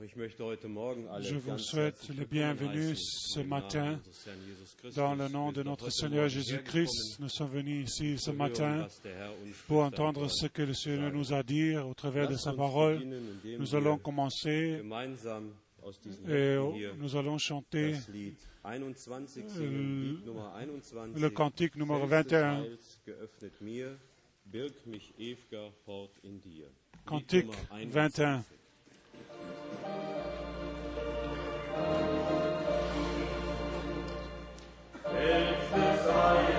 Je vous souhaite les bienvenus ce matin dans le nom de notre Seigneur Jésus-Christ. Nous sommes venus ici ce matin pour entendre ce que le Seigneur nous a dit au travers de sa parole. Nous allons commencer et nous allons chanter le cantique numéro 21. Cantique 21. It's the same.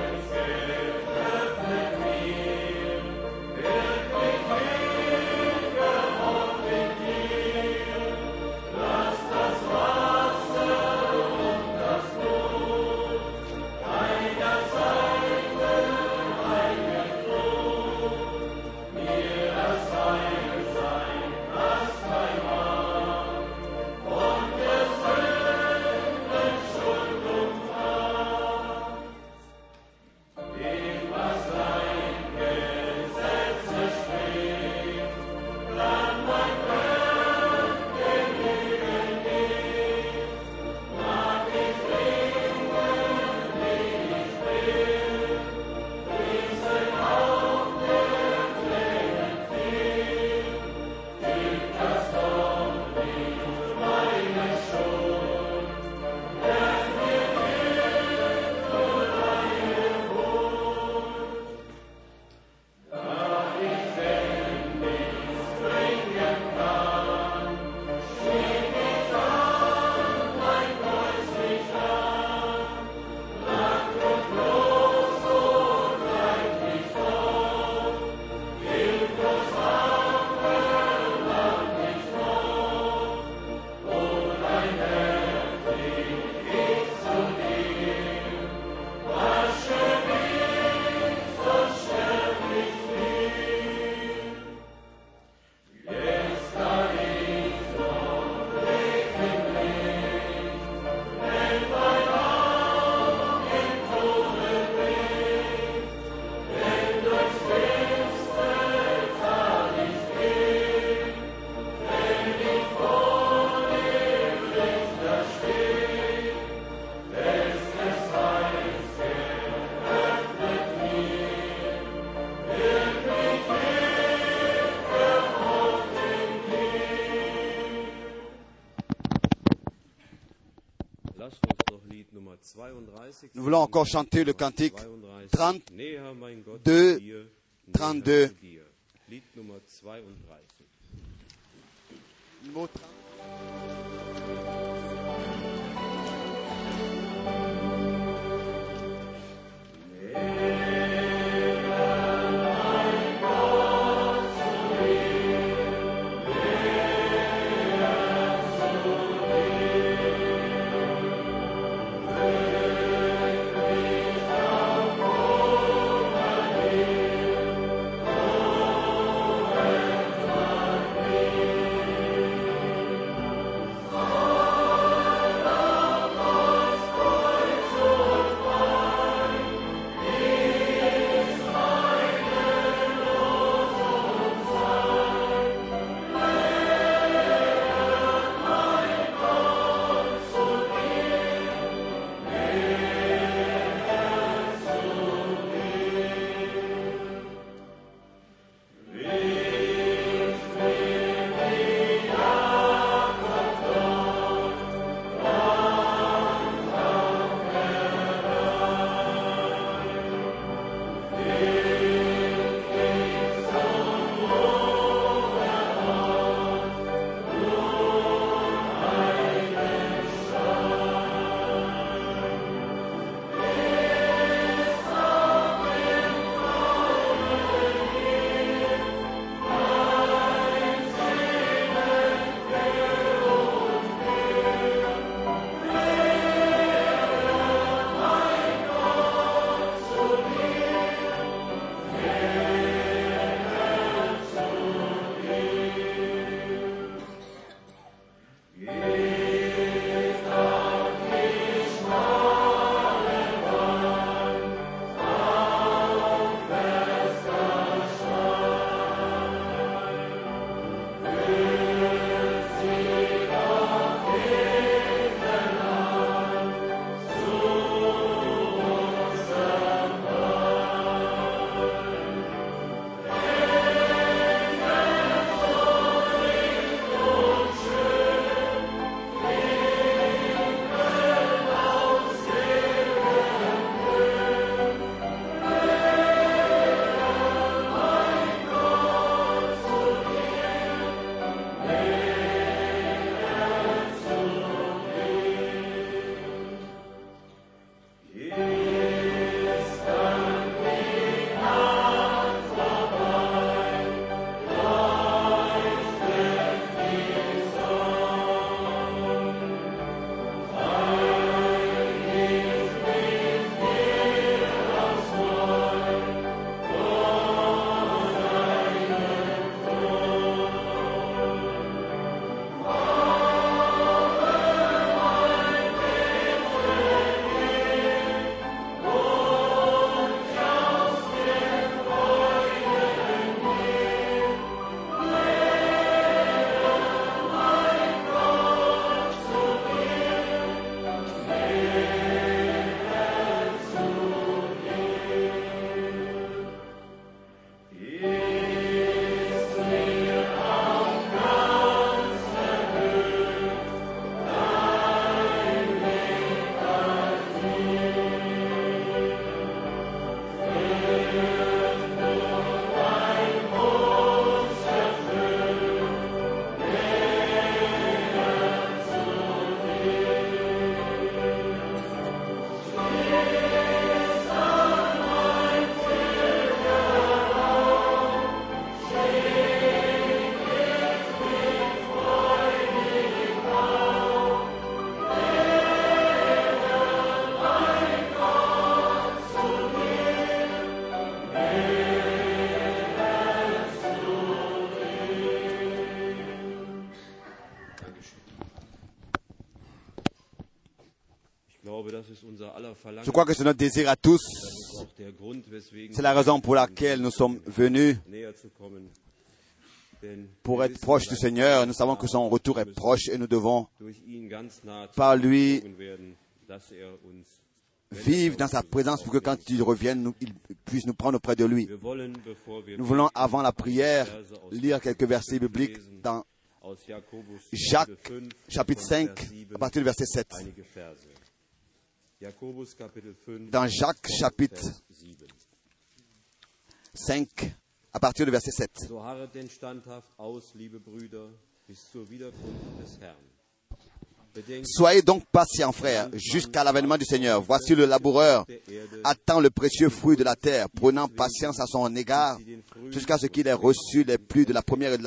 encore chanter le cantique 32, 32. Je crois que c'est notre désir à tous. C'est la raison pour laquelle nous sommes venus pour être proches du Seigneur. Nous savons que son retour est proche et nous devons par lui er uns vivre dans sa présence pour que quand il revienne, il puisse nous prendre auprès de lui. Nous voulons, avant la prière, lire quelques versets bibliques dans Jacques, Kapitel 5, chapitre von 5, Vers 7, à partir du verset 7. Dans Jacques, chapitre Vers 7. 5, à partir du verset 7. So harret denn standhaft aus, liebe Brüder, bis zur Wiederkunft des Herrn. Bedenkt, Soyez donc patients, frères, jusqu'à l'avènement du Seigneur. Voici le laboureur attend le précieux fruit de la terre, prenant patience à son égard, jusqu'à ce qu'il ait reçu les pluies de la première et de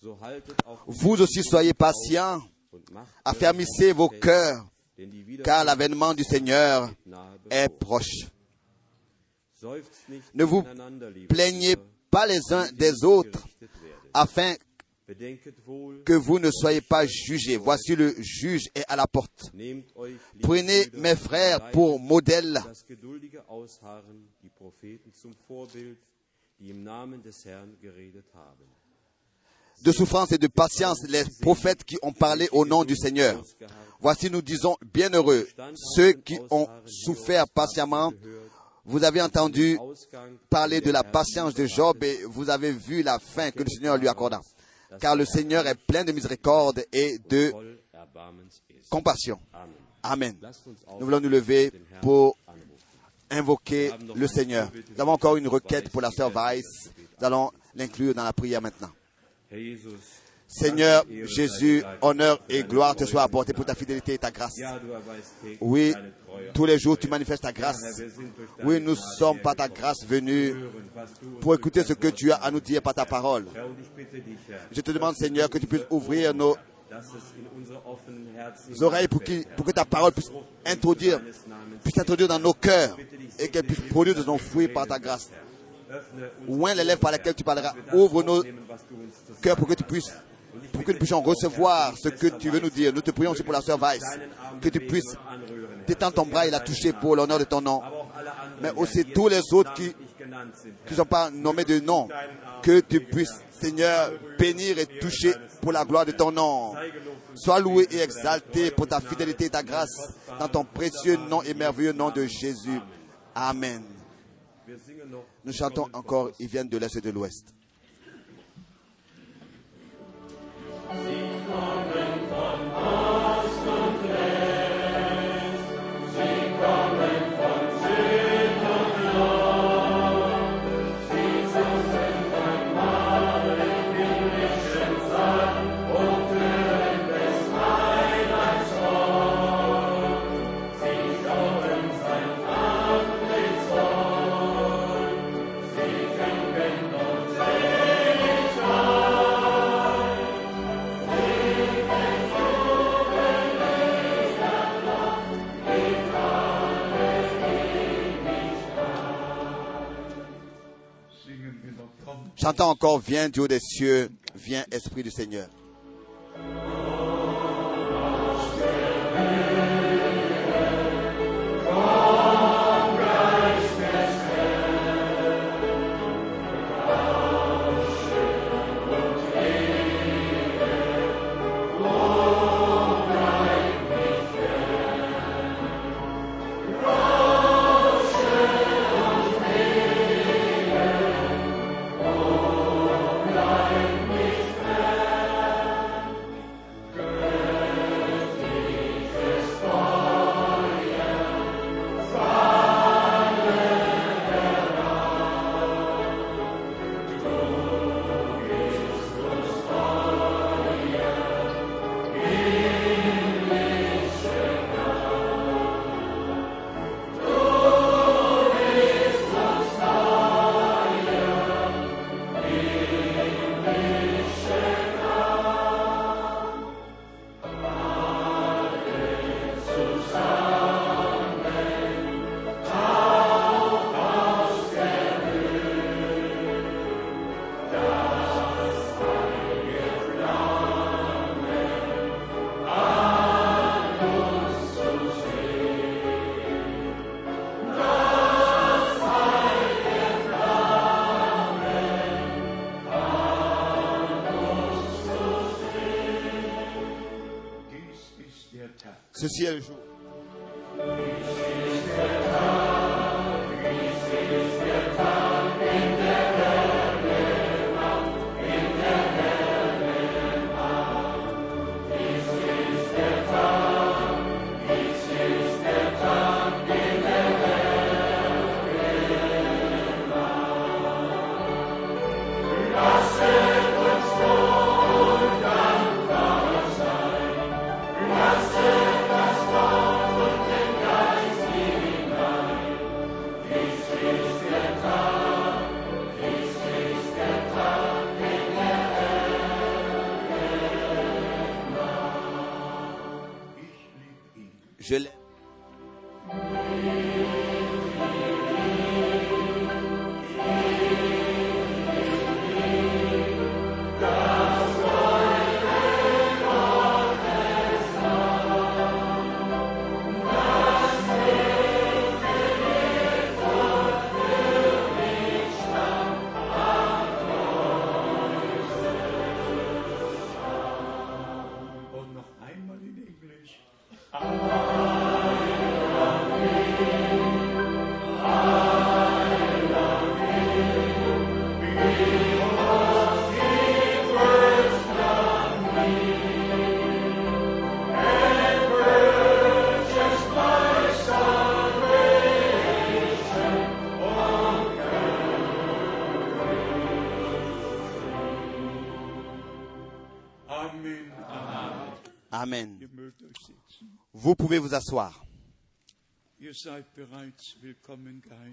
so haltet auch Vous aussi soyez patients, affermissez vos cœurs, car l'avènement du Seigneur est proche. Ne vous plaignez pas les uns des autres, afin que vous ne soyez pas jugés. Voici le juge est à la porte. Prenez mes frères pour modèle de souffrance et de patience les prophètes qui ont parlé au nom du Seigneur. Voici nous disons bienheureux ceux qui ont souffert patiemment. Vous avez entendu parler de la patience de Job et vous avez vu la fin que le Seigneur lui accorda. Car le Seigneur est plein de miséricorde et de compassion. Amen. Nous voulons nous lever pour invoquer le Seigneur. Nous avons encore une requête pour la sœur Weiss. Nous allons l'inclure dans la prière maintenant. Seigneur Jésus, honneur et gloire te soient apportés pour ta fidélité et ta grâce. Oui, tous les jours tu manifestes ta grâce. Oui, nous sommes par ta grâce venus pour écouter ce que tu as à nous dire par ta parole. Je te demande, Seigneur, que tu puisses ouvrir nos oreilles pour, que ta parole puisse introduire, puisse introduire dans nos cœurs et qu'elle puisse produire de son fruit par ta grâce. Ouvre les lèvres par lesquelles tu parleras. Ouvre nos cœurs pour que tu puisses, pour que nous puissions recevoir ce que tu veux nous dire. Nous te prions aussi pour la sœur Weiss, que tu puisses t'étendre ton bras et la toucher pour l'honneur de ton nom. Mais aussi tous les autres qui ne sont pas nommés de nom, que tu puisses, Seigneur, bénir et toucher pour la gloire de ton nom. Sois loué et exalté pour ta fidélité et ta grâce dans ton précieux nom et merveilleux nom de Jésus. Amen. Nous chantons encore, ils viennent de l'Est et de l'Ouest. Chantons encore, viens Dieu des cieux, viens Esprit du Seigneur. Ceci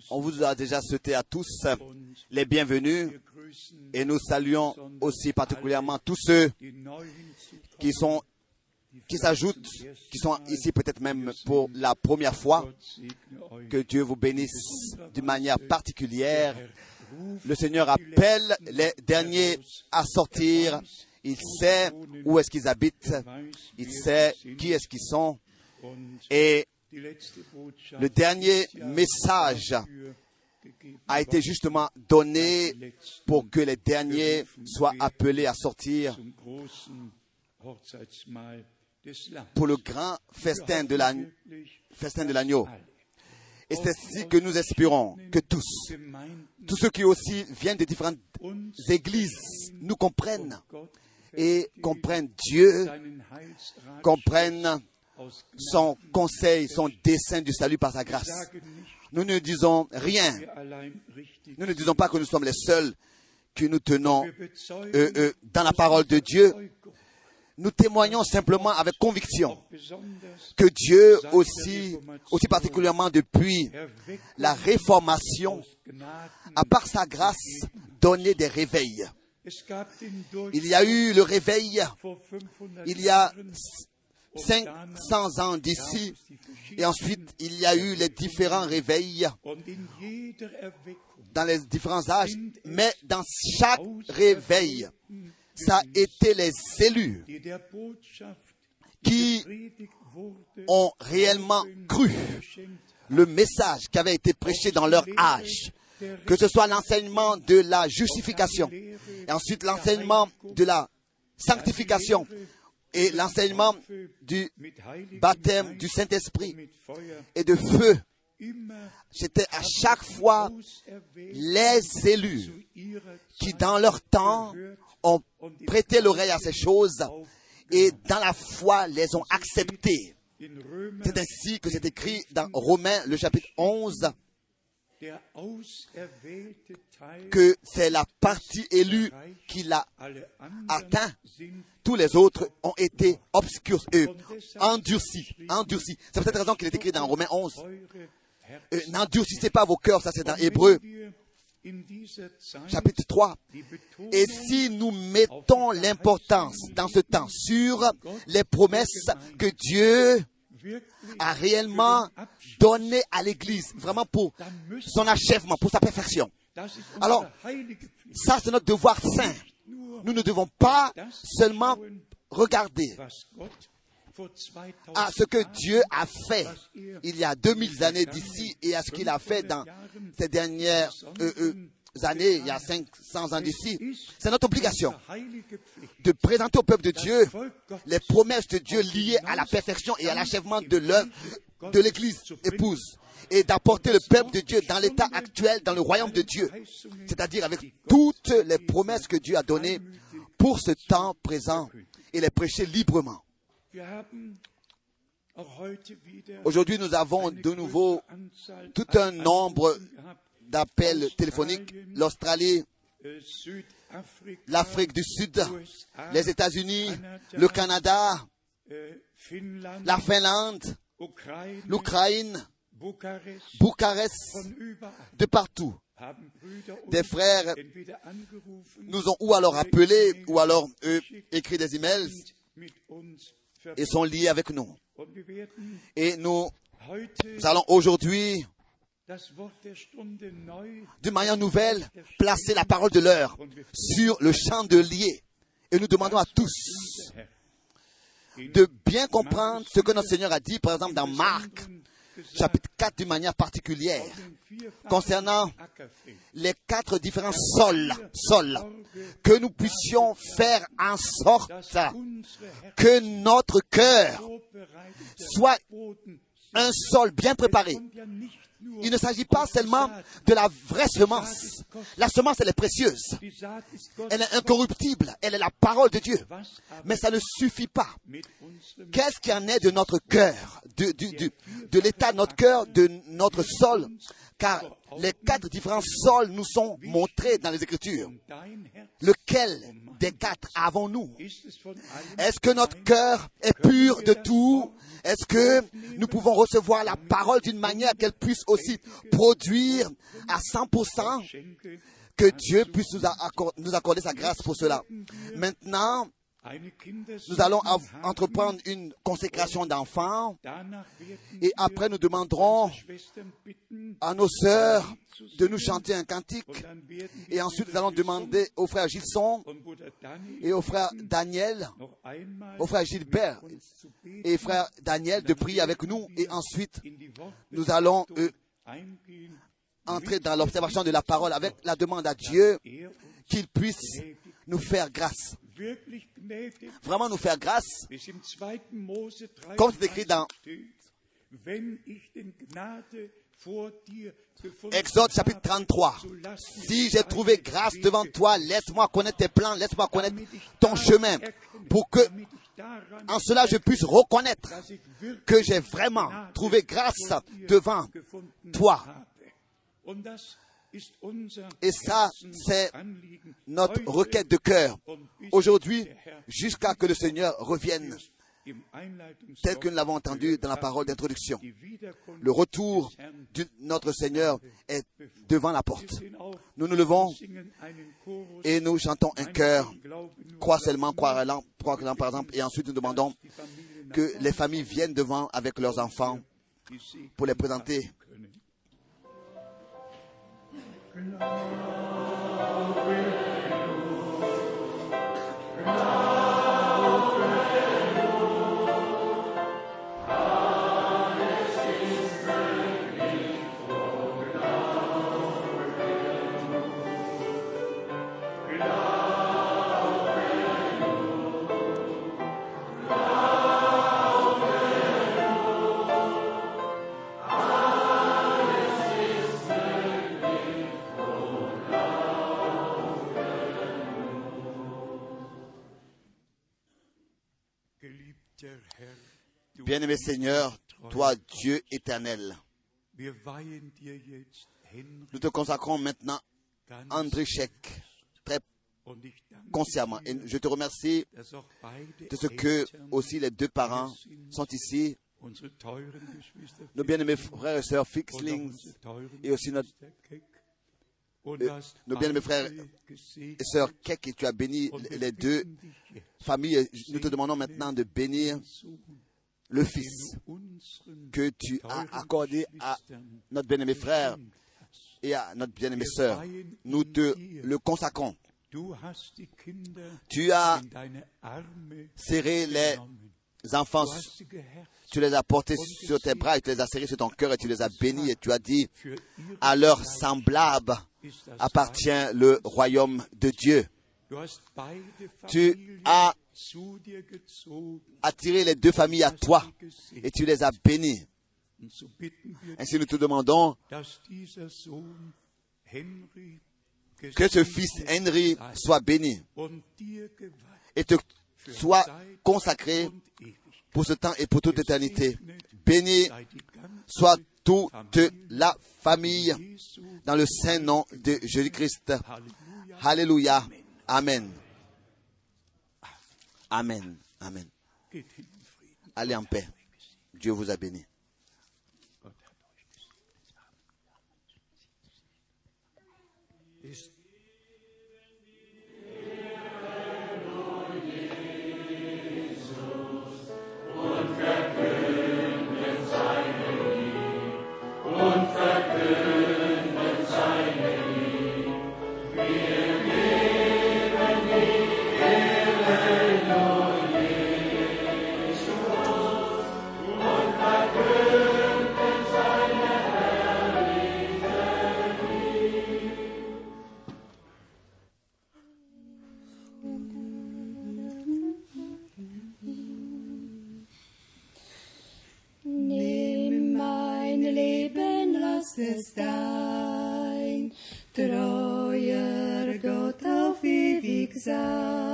On vous a déjà souhaité à tous Und les bienvenus et nous saluons aussi particulièrement tous ceux qui sont qui s'ajoutent, qui sont ici peut-être même pour la première fois. Que Dieu vous bénisse d'une manière particulière. Le Seigneur appelle les derniers à sortir. Il sait où est-ce qu'ils habitent. Il sait qui est-ce qu'ils sont. Et le dernier message a été justement donné pour que les derniers soient appelés à sortir pour le grand festin de l'agneau. Et c'est ainsi que nous espérons que tous, tous ceux qui aussi viennent de différentes églises, nous comprennent et comprennent Dieu, comprennent son conseil, son dessein du salut par sa grâce. Nous ne disons rien. Nous ne disons pas que nous sommes les seuls que nous tenons euh, euh, dans la parole de Dieu. Nous témoignons simplement avec conviction que Dieu aussi, aussi particulièrement depuis la réformation, à part sa grâce, donné des réveils. Il y a eu le réveil vor 500 il y a 500 ans d'ici, et ensuite il y a eu les différents réveils dans les différents âges, mais dans chaque réveil, ça a été les élus qui ont réellement cru le message qui avait été prêché dans leur âge, que ce soit l'enseignement de la justification, et ensuite l'enseignement de la sanctification, et l'enseignement du baptême du Saint-Esprit et de feu. C'était à chaque fois les élus qui, dans leur temps, ont prêté l'oreille à ces choses et, dans la foi, les ont acceptées. C'est ainsi que c'est écrit dans Romains, le chapitre 11, der auserwählte Teil que c'est la partie élue qui l'a atteint. Tous les autres ont été obscurs, euh, endurcis, endurcis. C'est peut-être raison qu'il est écrit dans Romains 11. eure Euh, N'endurcissez pas vos cœurs, ça c'est dans Hébreu, chapitre 3. die Betonung Et si nous mettons l'importance dans ce temps sur les promesses que Dieu a réellement données à l'Église, vraiment pour son achèvement, pour sa perfection. Alors, Ça, c'est notre devoir saint. Nous ne devons pas seulement regarder was Gott vor 2000 à ce que Dieu a fait il y a 2000 années d'ici et à ce qu'il a fait dans ces dernières euh, euh, années, il y a 500 ans d'ici. C'est notre obligation de présenter au peuple de Dieu les promesses de Dieu liées à la perfection et à l'achèvement de l'œuvre de l'Église épouse et d'apporter le peuple de Dieu dans l'état actuel, dans le royaume de Dieu, c'est-à-dire avec toutes les promesses que Dieu a données pour ce temps présent et les prêcher librement. Aujourd'hui, nous avons de nouveau tout un nombre d'appels téléphoniques. L'Australie, l'Afrique du Sud, les États-Unis, le Canada, la Finlande, Ukraine, l'Ukraine, Bucarest, de partout. Des frères nous ont ou alors appelés ou alors eux écrit des emails et sont liés avec nous. Et nous allons aujourd'hui, d'une manière nouvelle, placer la parole de l'heure sur le chandelier. Et nous demandons à tous de bien comprendre ce que notre Seigneur a dit, par exemple, dans Marc, chapitre 4, d'une manière particulière, concernant les quatre différents sols, sols, que nous puissions faire en sorte que notre cœur soit un sol bien préparé. Il ne s'agit pas seulement de la vraie semence. La semence, elle est précieuse. Elle est incorruptible. Elle est la parole de Dieu. Mais ça ne suffit pas. Qu'est-ce qu'il y en est de notre cœur, de, de l'état de notre cœur, de notre sol? Car les quatre différents sols nous sont montrés dans les Écritures. Lequel des quatre avons-nous Est-ce que notre cœur est pur de tout? Est-ce que nous pouvons recevoir la parole d'une manière qu'elle puisse aussi produire à 100% que Dieu puisse nous, accor- nous accorder sa grâce pour cela. Maintenant, nous allons entreprendre une consécration d'enfants. Et après nous demanderons à nos sœurs de nous chanter un cantique. Et ensuite nous allons demander au frère Gilson et au frère Daniel, au frère Gilbert et frère Daniel de prier avec nous. Et ensuite nous allons euh, entrer dans l'observation de la parole avec la demande à Dieu qu'il puisse nous faire grâce. Vraiment nous faire grâce, comme c'est écrit dans Exode chapitre 33. Si j'ai trouvé grâce devant toi, laisse-moi connaître tes plans, laisse-moi connaître ton chemin, pour que en cela je puisse reconnaître que j'ai vraiment trouvé grâce devant toi. Et ça, c'est notre requête de cœur. Aujourd'hui, jusqu'à que le Seigneur revienne, tel que nous l'avons entendu dans la parole d'introduction. Le retour de notre Seigneur est devant la porte. Nous nous levons et nous chantons un chœur. Crois seulement, crois allant, crois allant, par exemple, et ensuite nous demandons que les familles viennent devant avec leurs enfants pour les présenter. Love with you. Bien-aimé Seigneur, toi Dieu éternel, nous te consacrons maintenant André Chek très consciemment. Et je te remercie de ce que aussi les deux parents sont ici, nos bien-aimés frères et sœurs Fixlings et aussi notre, euh, nos bien-aimés frères et sœurs Kek, et tu as béni les deux familles. Nous te demandons maintenant de bénir le Fils que tu as accordé à notre bien-aimé frère et à notre bien-aimée sœur. Nous te le consacrons. Tu as serré les enfants, tu les as portés sur tes bras et tu les as serrés sur ton cœur et tu les as bénis et tu as dit à leur semblable ist das appartient le royaume de Dieu. Tu as. Attiré les deux familles à toi et tu les as bénies. Ainsi nous te demandons que ce fils Henry soit béni et te soit consacré pour ce temps et pour toute éternité. Béni soit toute la famille dans le saint nom de Jésus-Christ. Alléluia. Amen. Amen. Amen. Allez en paix. Dieu vous a béni. Jesus.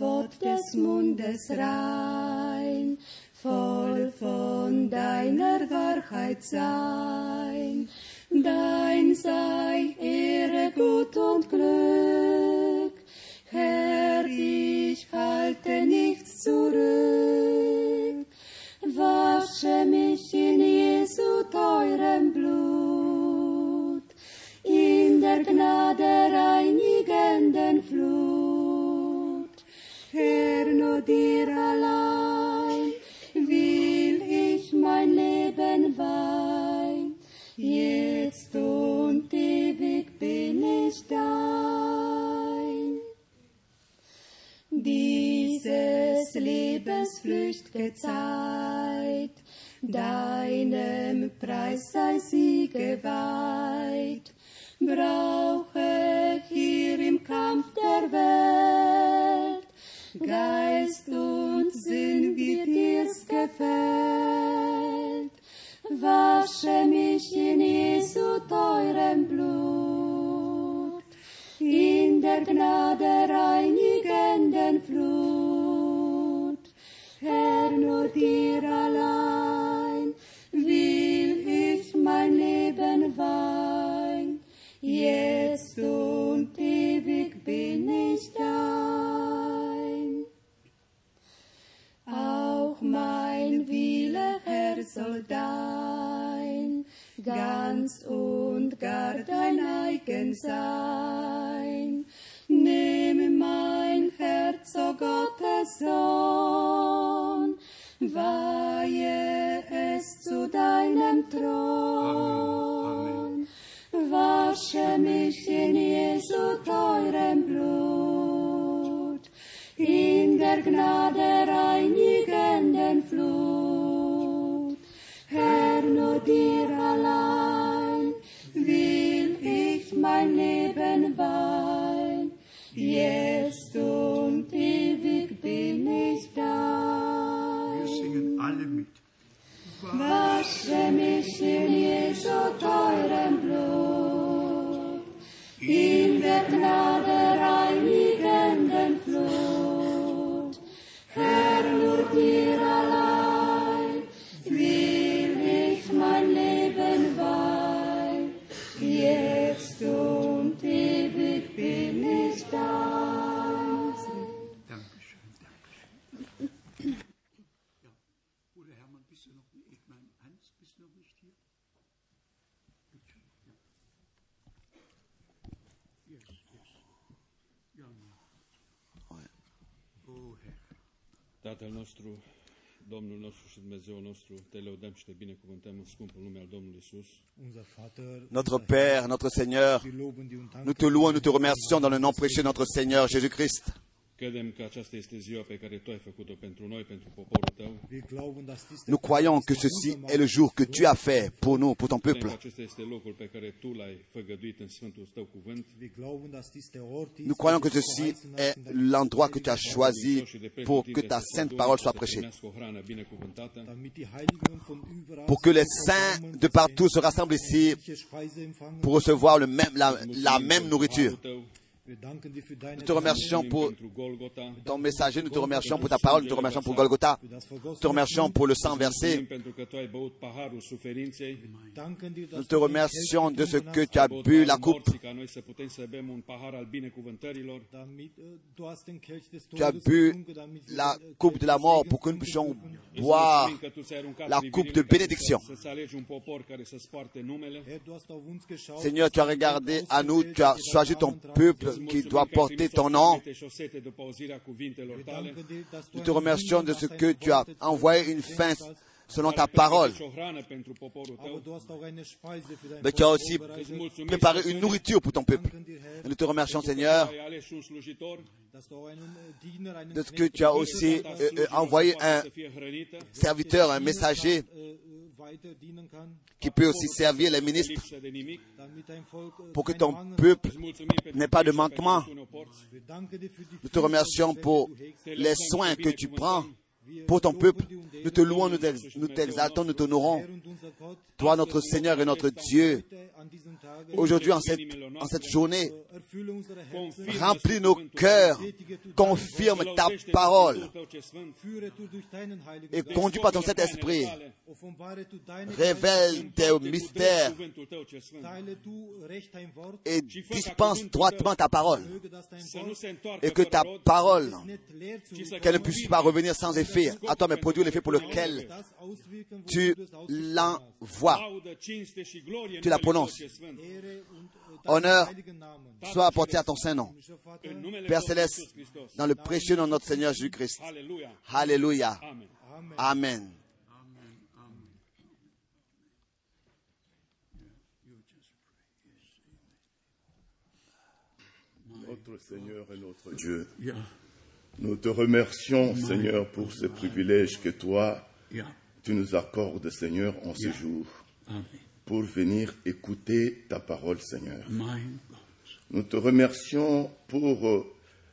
Wort des Mundes rein, voll von deiner Wahrheit sein. Dein sei Ehre, Gut und Glück. Herr, ich halte nichts zurück. Wasche mich in Jesu teurem Blut, in der Gnade reinigenden Flut. Dir allein will ich mein Leben weihen. Jetzt und ewig bin ich dein. Dieses Lebens flücht'ge Zeit, deinem Preis sei sie geweiht. Brauche hier im Kampf der Welt Geist und Sinn, wie dir's gefällt. Wasche mich in Jesu teurem Blut, in der Gnade reinigenden Flut. Herr, nur dir allein will ich mein Leben weihen. Jetzt und ewig bin ich dein. Mein Wille, Herr, soll dein, ganz und gar dein eigen sein. Nimm mein Herz, o Gottes Sohn, weihe es zu deinem Thron. Wasche mich in Jesu teurem Blut, in der Gnade reinigenden nostru, Domnul nostru și Dumnezeu nostru, te lăudăm și te binecuvântăm în scumpul nume al Domnului Isus. Unser Vater, Notre Père, notre Seigneur, nous te louons, nous te remercions dans le nom précieux de notre Seigneur Jésus-Christ. Credem că aceasta este ziua pe care Tu ai făcut-o pentru noi, pentru poporul Tău. Wir glauben, dass dies der Nous croyons que ceci est le jour que tu as fait pour nous, pour ton peuple. acesta este locul pe care Tu l-ai făgăduit în Sfântul Tău cuvânt. Wir glauben, dass dies der Ort ist, Nous croyons que ceci est l'endroit que tu as choisi pour que ta sainte parole soit prêchée. Pour que les saints de partout se rassemblent ici pour recevoir le même, la, la même nourriture. Nous te remercions pour ton messager, nous te remercions pour ta parole, nous te remercions pour Golgotha, nous te remercions pour le sang versé, nous te remercions de ce que tu as bu la coupe, des tu as bu la coupe de la mort pour que nous puissions boire la coupe de bénédiction. Seigneur, tu as regardé à nous, tu as choisi ton peuple qui doit porter ton nom. Nous te remercions de ce que tu as envoyé une fin selon ta parole. Mais tu as aussi préparé une nourriture pour ton peuple. Et nous te remercions, Seigneur, de ce que tu as aussi euh, euh, envoyé un serviteur, un messager qui peut aussi servir les ministres pour que ton peuple n'ait pas de manquement. Nous te remercions pour les soins que tu prends pour ton peuple. Nous te louons, nous t'ex- nous t'exaltons, nous t'honorons. Toi, notre Seigneur et notre Dieu, aujourd'hui, en cette, journée, remplis nos cœurs, confirme ta parole et conduis par ton Saint-Esprit. Révèle tes mystères et dispense droitement ta parole. Et que ta parole, qu'elle ne puisse pas revenir sans effet à toi, mais produire l'effet pour lequel tu l'envoies. Tu la prononces. Honneur soit apporté à ton Saint-Nom. Père Céleste, dans le précieux nom de notre Seigneur Jésus-Christ. Alléluia. Amen. Notre Seigneur et notre Dieu, nous te remercions, Seigneur, pour ce privilège que toi, tu nous accordes, Seigneur, en ce jour, pour venir écouter ta parole, Seigneur. Nous te remercions pour euh,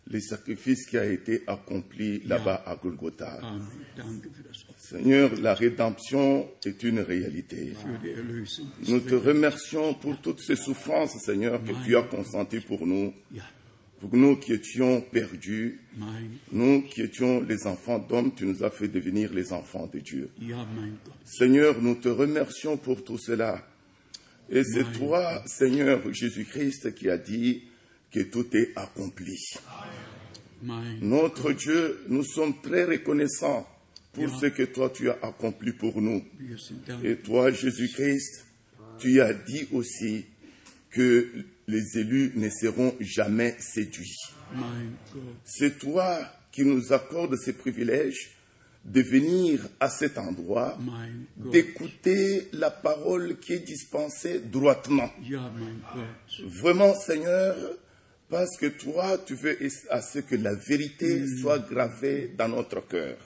les sacrifices qui a été accompli là-bas à Golgotha. Seigneur, la rédemption est une réalité. Nous te remercions pour toutes ces souffrances, Seigneur, que tu as consenties pour nous, nous qui étions perdus, nous qui étions les enfants d'hommes, tu nous as fait devenir les enfants de Dieu. Seigneur, nous te remercions pour tout cela. Et c'est toi, Seigneur Jésus-Christ, qui a dit que tout est accompli. Notre Dieu, nous sommes très reconnaissants pour ce que toi tu as accompli pour nous. Et toi, Jésus-Christ, tu as dit aussi que les élus ne seront jamais séduits. C'est toi qui nous accordes ce privilège de venir à cet endroit, d'écouter la parole qui est dispensée droitement. Vraiment, Seigneur, parce que toi, tu veux à ce que la vérité soit gravée dans notre cœur.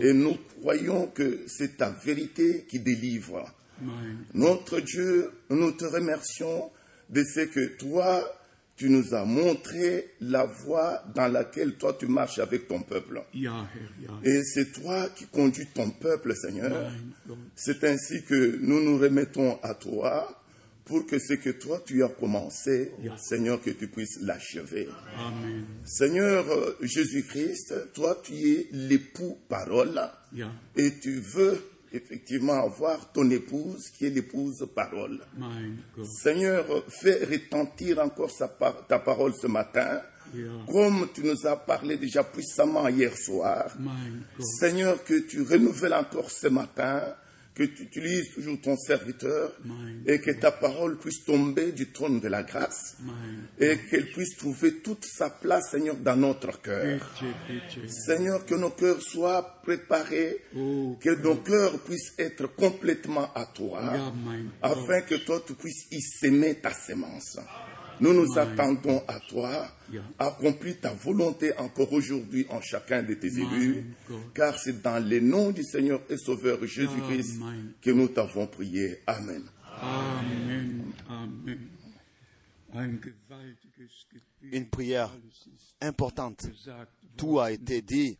Et nous croyons que c'est ta vérité qui délivre. Notre Dieu, nous te remercions de ce que toi, tu nous as montré la voie dans laquelle toi tu marches avec ton peuple. Et c'est toi qui conduis ton peuple, Seigneur. C'est ainsi que nous nous remettons à toi pour que ce que toi tu as commencé, Seigneur, que tu puisses l'achever. Seigneur euh, Jésus-Christ, toi tu es l'époux parole et tu veux effectivement avoir ton épouse qui est l'épouse parole. Seigneur, fais retentir encore sa par- ta parole ce matin, comme tu nous as parlé déjà puissamment hier soir. Seigneur, que tu renouvelles encore ce matin que tu utilises toujours ton serviteur et que ta parole puisse tomber du trône de la grâce et qu'elle puisse trouver toute sa place, Seigneur, dans notre cœur. Seigneur, que nos cœurs soient préparés, que nos cœurs puissent être complètement à toi, afin que toi, tu puisses y s'aimer ta sémence. Nous nous attendons à toi. Accomplis ta volonté encore aujourd'hui en chacun de tes élus, car c'est dans le nom du Seigneur et Sauveur Jésus-Christ que nous t'avons prié. Amen. Amen. Amen. Une prière importante. Tout a été dit.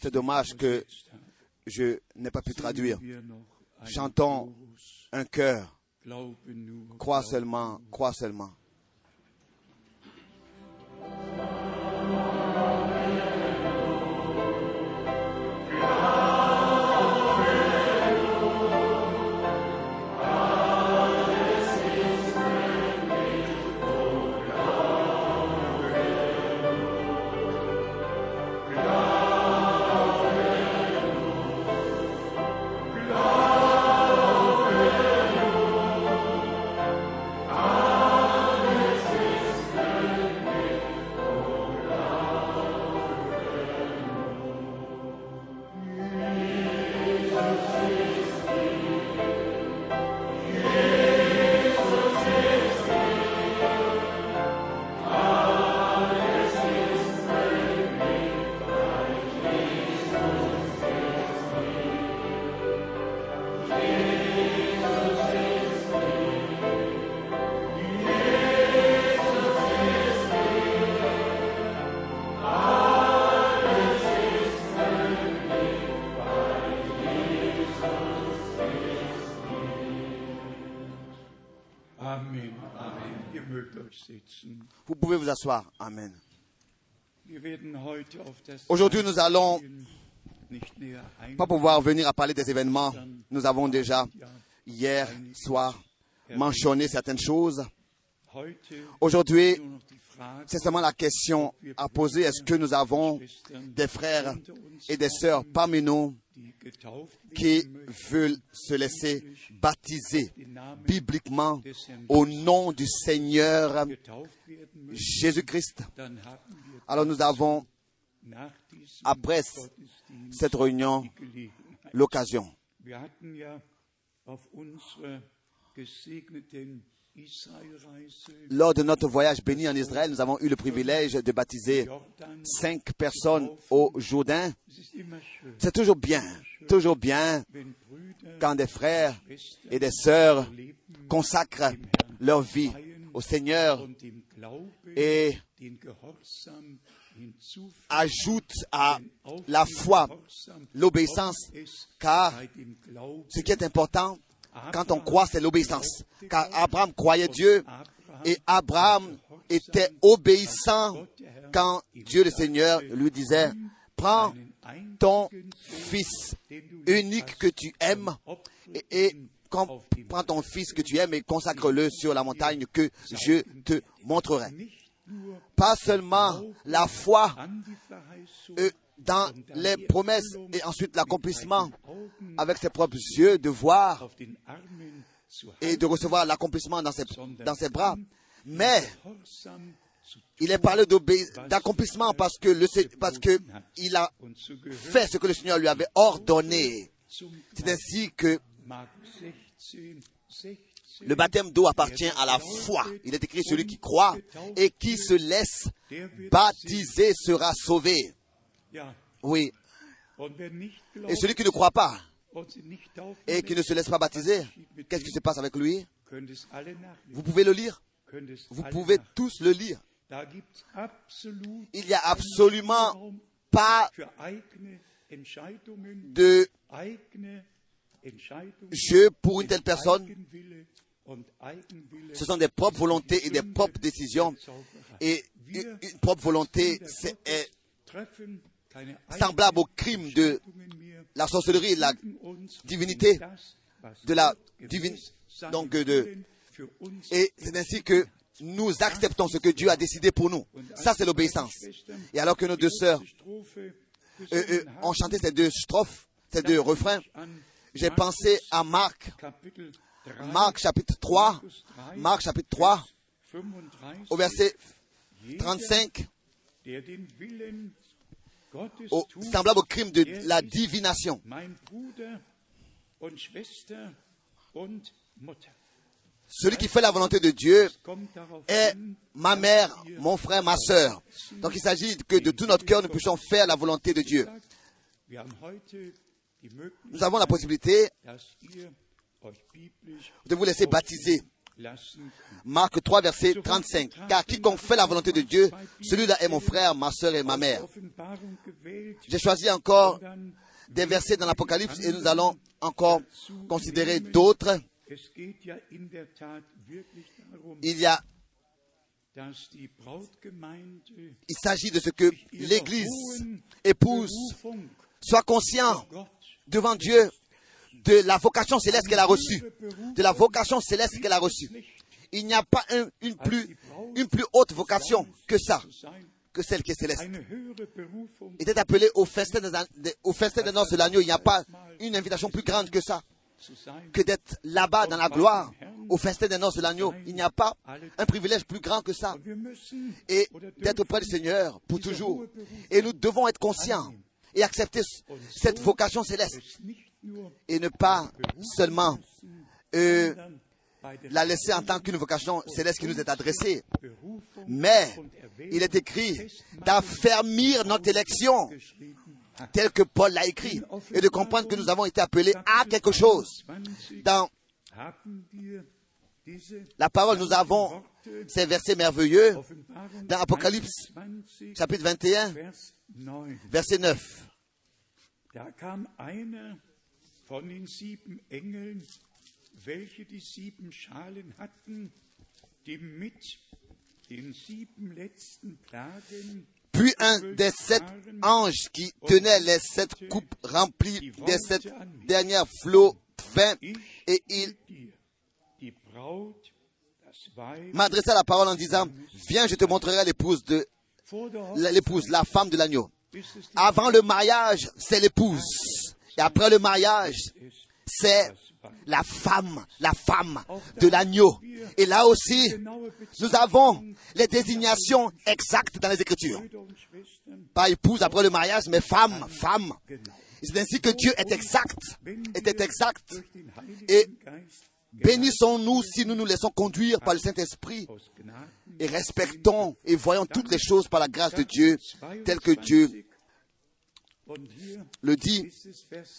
C'est dommage que je n'ai pas pu traduire. Chantons un cœur. Crois seulement, crois seulement. Vous pouvez vous asseoir. Amen. Aujourd'hui, nous allons pas pouvoir venir à parler des événements. Nous avons déjà, hier soir, mentionné certaines choses. Aujourd'hui, c'est seulement la question à poser. Est-ce que nous avons des frères et des sœurs parmi nous? Qui veulent se laisser baptiser bibliquement au nom du Seigneur Jésus-Christ. Alors nous avons, après cette réunion, l'occasion. Lors de notre voyage béni en Israël, nous avons eu le privilège de baptiser cinq personnes au Jourdain. C'est toujours bien, toujours bien quand des frères et des sœurs consacrent leur vie au Seigneur et ajoutent à la foi l'obéissance, car ce qui est important quand on croit, c'est l'obéissance. Car Abraham croyait Dieu et Abraham était obéissant quand Dieu le Seigneur lui disait, prends ton fils unique que tu aimes et, ton fils que tu aimes et consacre-le sur la montagne que je te montrerai. Pas seulement la foi euh, dans les promesses et ensuite l'accomplissement avec ses propres yeux de voir et de recevoir l'accomplissement dans ses, dans ses bras. Mais il est parlé d'accomplissement parce que parce que il a fait ce que le Seigneur lui avait ordonné. C'est ainsi que Mark 16, 16 le baptême d'eau appartient à la foi. Il est écrit celui qui croit et qui se laisse baptiser sera sauvé. Oui. Et celui qui ne croit pas et qui ne se laisse pas baptiser, qu'est-ce qui se passe avec lui. Vous pouvez le lire. Vous pouvez tous le lire. Il n'y a absolument pas de jeu pour une telle personne. Ce sont des propres volontés et des propres décisions. Et une propre volonté c'est- semblable au crime de la sorcellerie et de la divinité, de la divine, donc de, et c'est ainsi que nous acceptons ce que Dieu a décidé pour nous. Ça, c'est l'obéissance. Et alors que nos deux sœurs euh, euh, ont chanté ces deux strophes, ces deux refrains, j'ai pensé à Marc, Kapitel 3, Marc chapitre 3, Marc chapitre 3, 35, au verset jeder, 35, au, semblable au crime de la divination. Celui qui fait la volonté de Dieu est ma mère, mon frère, ma sœur. Donc il s'agit que de tout notre cœur, nous puissions faire la volonté de Dieu. Nous avons la possibilité de vous laisser baptiser. Marc 3, verset 35. Car quiconque fait la volonté de Dieu, celui-là est mon frère, ma sœur et ma mère. J'ai choisi encore des versets dans l'Apocalypse et nous allons encore considérer d'autres. Il y a, il s'agit de ce que l'Église épouse soit conscient Gott devant Dieu de la vocation céleste qu'elle a reçue, de la vocation céleste qu'elle a reçue. Il n'y a pas un- une, plus, haute vocation que ça, que celle qui est céleste. Il était appelé au festin des, au festin des de l'agneau. Il n'y a pas une invitation plus grande que ça, que d'être là-bas dans la gloire, au festin des noces de l'agneau. Il n'y a pas un privilège plus grand que ça. Et d'être auprès du Seigneur pour toujours. Et nous devons être conscients et accepter cette vocation céleste et ne pas seulement euh, la laisser en tant qu'une vocation céleste qui nous est adressée. Mais il est écrit d'affermir notre élection, tel que Paul l'a écrit, et de comprendre que nous avons été appelés à quelque chose. 20 Dans la parole, nous avons ces versets merveilleux dans Apocalypse, 21, chapitre 21, Vers 9. verset 9. Da kam einer von den sieben Engeln, welche die sieben Schalen hatten, die mit den sieben letzten Plagen Puis un des sept anges qui tenait les sept coupes remplies des sept dernières flots vint et il m'adressa la parole en disant, viens, je te montrerai l'épouse de, l'épouse, la femme de l'agneau. Avant le mariage, c'est l'épouse. Et après le mariage, c'est la femme, la femme de l'agneau. Et là aussi, nous avons les désignations exactes dans les Écritures. Pas épouse après le mariage, mais femme, femme. C'est ainsi que Dieu est exact, était exact. Et bénissons-nous si nous nous laissons conduire par le Saint-Esprit et respectons et voyons toutes les choses par la grâce de Dieu, telles que Dieu le dit.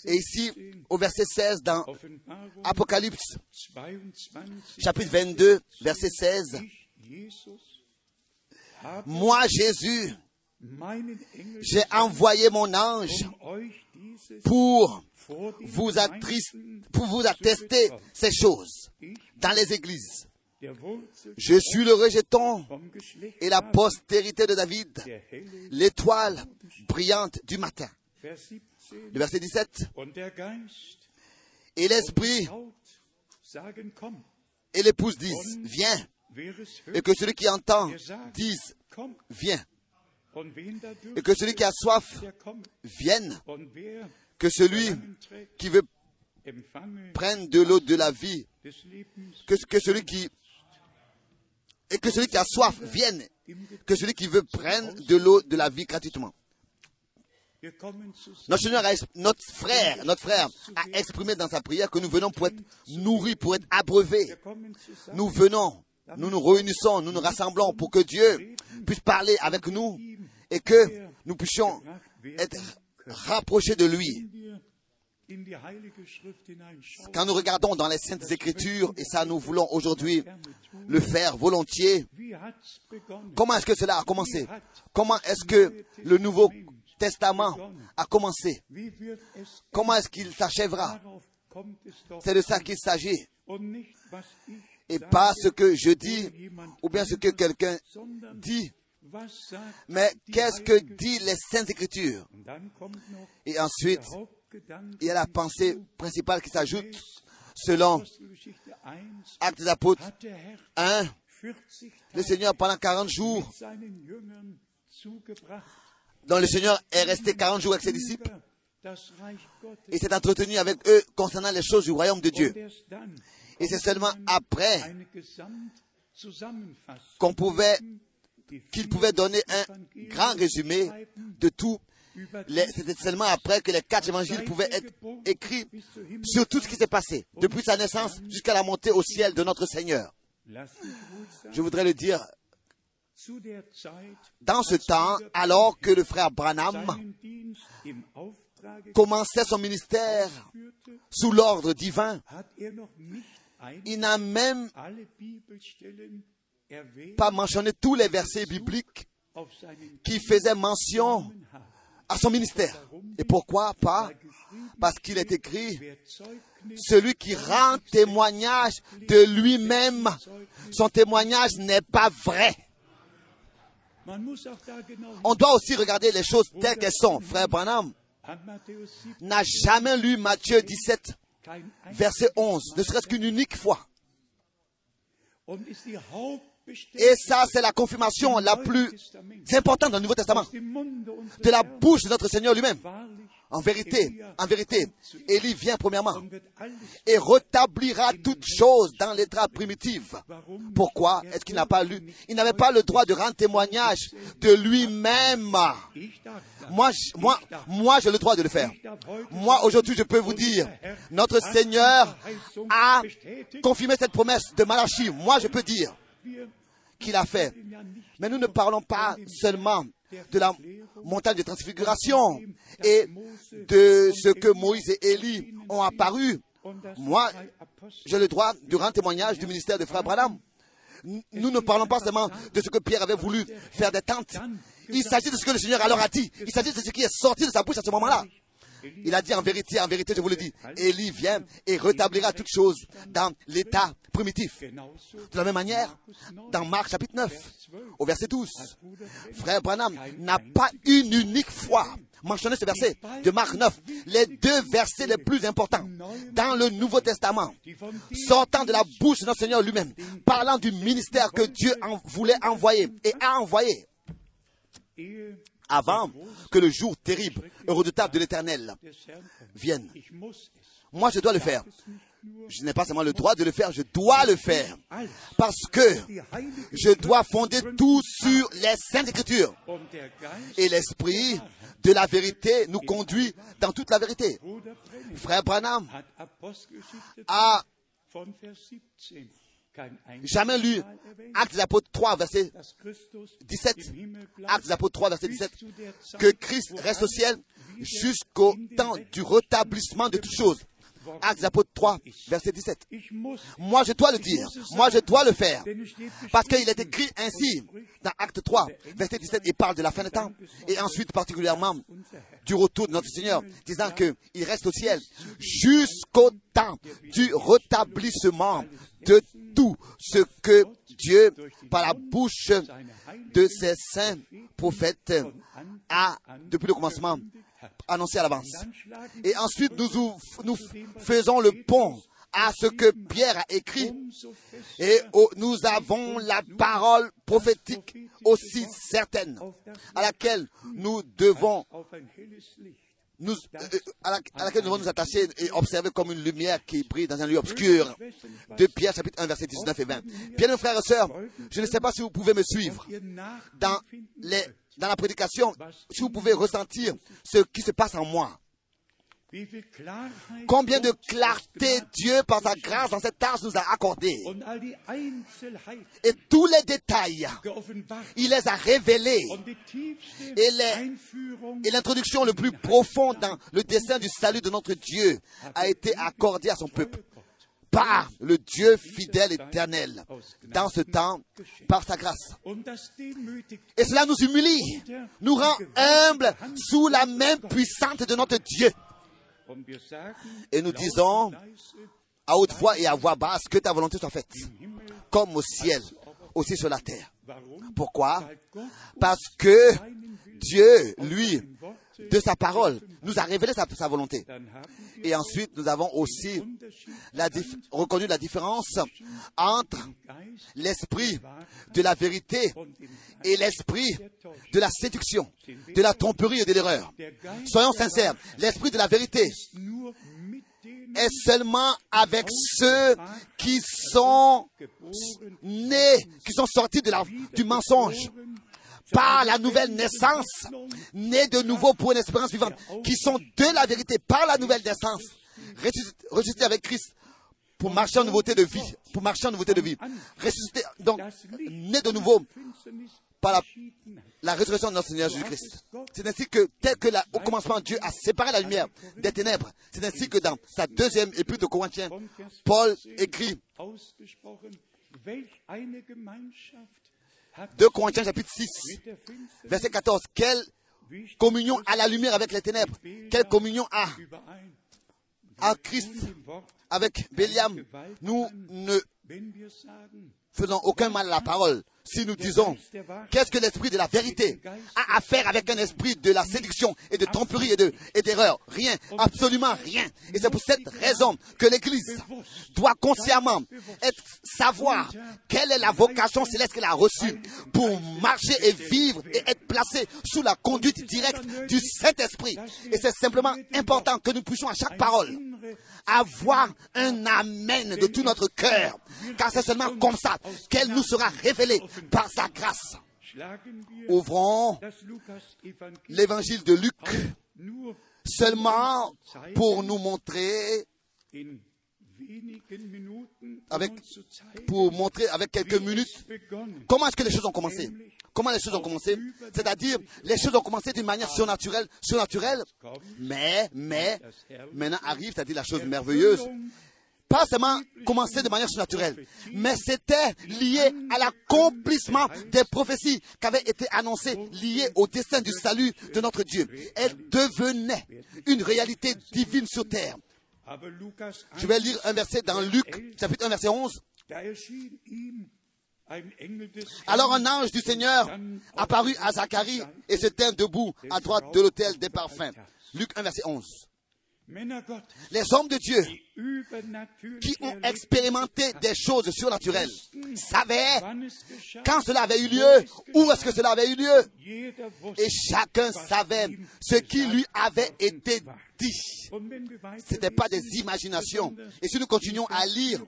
Et ici, 16, au verset 16, dans Apocalypse, 22, chapitre 22, verset 16, ich, Jesus, habe Moi, Jésus, j'ai envoyé mon ange pour vous, pour vous attester ces choses dans les églises. Je suis le rejeton et la postérité de David, l'étoile brillante du matin. Vers 17, Le verset 17. und der Geist Et l'esprit et l'épouse disent, viens. Et que celui qui entend dise, viens. Et que celui qui a soif vienne. Que celui qui veut prenne de l'eau de la vie. Que, que celui qui et que celui qui a soif vienne. Que celui qui veut prenne de l'eau de la vie gratuitement. Notre Seigneur, a, notre frère, notre frère a exprimé dans sa prière que nous venons pour être nourris, pour être abreuvés. Nous venons, nous nous réunissons, nous nous rassemblons pour que Dieu puisse parler avec nous et que nous puissions être rapprochés de lui. Quand nous regardons dans les Saintes Écritures, et ça nous voulons aujourd'hui le faire volontiers, comment est-ce que cela a commencé? Comment est-ce que le Nouveau Testament a commencé Comment est-ce qu'il s'achèvera? C'est de ça qu'il s'agit. Et pas ce que je dis ou bien ce que quelqu'un dit, mais qu'est-ce que dit les Saintes Écritures? Et ensuite, il y a la pensée principale qui s'ajoute selon Apostelgeschichte 1 Actes des Apôtres hat der Herr 1. 40 Le Seigneur, pendant 40 jours, dont le Seigneur est resté 40 jours avec ses disciples, et s'est entretenu avec eux concernant les choses du royaume de Dieu. Et c'est seulement après qu'on pouvait, qu'il pouvait donner un grand résumé de tout. C'était seulement après que les quatre évangiles pouvaient être écrits sur tout ce qui s'est passé, depuis sa naissance jusqu'à la montée au ciel de notre Seigneur. Je voudrais le dire, dans ce temps, alors que le frère Branham commençait son ministère sous l'ordre divin, il n'a même pas mentionné tous les versets bibliques qui faisaient mention à son ministère. Et pourquoi pas? Parce qu'il est écrit, celui qui rend témoignage de lui-même, son témoignage n'est pas vrai. On doit aussi regarder les choses telles qu'elles sont. Frère Branham an Matthäus 7 n'a jamais lu Matthieu 17, kein verset 11, ne serait-ce qu'une unique fois. Et ça, c'est la confirmation la plus importante dans le Nouveau Testament, de la bouche de notre Seigneur lui-même. En vérité, en vérité, Élie vient premièrement et rétablira toutes choses dans l'état primitif. Pourquoi est-ce qu'il n'a pas lu Il n'avait pas le droit de rendre témoignage de lui-même. Moi, moi, moi, j'ai le droit de le faire. Moi, aujourd'hui, je peux vous dire, notre Seigneur a confirmé cette promesse de Malachie. Moi, je peux dire qu'il a fait. Mais nous ne parlons pas seulement de la montagne de transfiguration et de ce que Moïse et Élie ont apparu. Moi, j'ai le droit de rendre témoignage du ministère de Frère Branham. Nous nous ne parlons pas seulement de ce que Pierre avait voulu faire des tentes. Il s'agit de ce que le Seigneur alors a dit. Il s'agit de ce qui est sorti de sa bouche à ce moment-là. Il a dit en vérité, en vérité, je vous le dis, Élie vient et rétablira toutes choses dans l'état primitif. De la même manière, dans Marc chapitre 9, au verset 12, frère Branham n'a pas une unique fois mentionné ce verset de Marc 9, les deux versets les plus importants dans le Nouveau Testament, sortant de la bouche de notre Seigneur lui-même, parlant du ministère que Dieu voulait envoyer et a envoyé avant que le jour terrible et redoutable de l'Éternel vienne. Moi, je dois le faire. Je n'ai pas seulement le droit de le faire, je dois le faire. Parce que je dois fonder tout sur les Saintes Écritures. Et l'Esprit de la vérité nous conduit dans toute la vérité. Frère Branham a von Vers 17 kein jamais lu Actes des Apôtres 3, verset dass Christus 17. im Himmel bleibt Actes des Apôtres 3, verset bis 17. zu der Zeit, Que Christ reste au ciel jusqu'au temps du rétablissement de toutes choses. Actes des Apôtres 3, verset 17. Ich muss, Moi, je dois le dire. Moi, je dois le faire. Parce qu'il est écrit ainsi dans Acte 3, verset 17, il parle de la fin des temps. Et ensuite, particulièrement, du retour de notre Seigneur, disant qu'il reste au ciel jusqu'au temps du rétablissement de tout ce que Dieu, par la bouche de ses saints prophètes, a, depuis le commencement, annoncé à l'avance. Et ensuite, nous, nous faisons le pont à ce que Pierre a écrit. Et oh, nous avons la parole prophétique aussi certaine à laquelle nous devons nous, euh, à, la- à laquelle nous devons nous attacher et observer comme une lumière qui brille dans un lieu obscur. De Pierre chapitre 1 verset 19 et 20. Bien mes frères et sœurs, je ne sais pas si vous pouvez me suivre les, dans la prédication, si vous pouvez ressentir ce qui se passe en moi. Combien de clarté Dieu, par sa grâce, dans cette âge, nous a accordé. Et tous les détails, il les a révélés. Et Et l'introduction le plus profonde dans le dessein du salut de notre Dieu a été accordée à son peuple par le Dieu fidèle éternel dans ce temps par sa grâce. Et cela nous humilie, nous rend humbles sous la main puissante de notre Dieu. Et nous disons à haute voix et à voix basse que ta volonté soit faite, comme au ciel, aussi sur la terre. Pourquoi? Parce que Dieu, lui, de sa parole, nous a révélé sa, volonté. Et ensuite, nous avons aussi reconnu la différence entre l'esprit de la vérité et l'esprit de la séduction, de la tromperie et de l'erreur. Soyons sincères, l'esprit de la vérité est seulement avec ceux qui sont nés, qui sont sortis du mensonge par la nouvelle naissance, nés de nouveau pour une espérance vivante, qui sont de la vérité par la nouvelle naissance, ressuscités avec Christ pour marcher en nouveauté de vie, pour marcher en nouveauté de vie, donc, nés de nouveau par la, résurrection de notre Seigneur Jésus-Christ. C'est ainsi que, tel que au commencement, Dieu a séparé la lumière des ténèbres. C'est ainsi que dans sa deuxième épître de Corinthiens, Paul écrit 2 Corinthiens chapitre 6, mit der Finsternis verset 14, quelle communion à la lumière avec les ténèbres, quelle communion a überein. à Christ avec Béliam. Nous ne faisons aucun mal à la parole si nous disons qu'est-ce que l'esprit de la vérité a à faire avec un esprit de la séduction et de tromperie et de- et d'erreur? Rien, absolument rien. Et c'est pour cette raison que l'Église doit consciemment savoir quelle est la vocation céleste qu'elle a reçue pour marcher et vivre et être placée sous la conduite directe du Saint-Esprit. Et c'est simplement important que nous puissions à chaque parole avoir un amen de tout notre cœur, car c'est seulement comme ça qu'elle nous sera révélée par sa grâce. Ouvrons l'évangile de Luc seulement pour nous montrer, Avec- pour montrer avec quelques minutes comment est-ce que les choses ont commencé. Comment les choses ont commencé C'est-à-dire, les choses ont commencé d'une manière surnaturelle, surnaturelle, mais, mais, maintenant arrive, c'est-à-dire la chose merveilleuse, pas seulement commencé de manière surnaturelle, mais c'était lié à l'accomplissement des prophéties qui avaient été annoncées, liées au dessein du salut de notre Dieu. Elle devenait une réalité divine sur terre. Je vais lire un verset dans Luc, chapitre 1, verset 11. da erschien ihm ein Engel des Alors un ange du Seigneur apparut à Zacharie et se tint debout à droite de l'autel des parfums. Luc 1, verset 11. Les hommes de Dieu qui ont expérimenté des choses surnaturelles savaient quand cela avait eu lieu, où est-ce que cela avait eu lieu? Et chacun savait ce qui lui avait été dit. Ce n'était pas des imaginations. Et si nous continuons à lire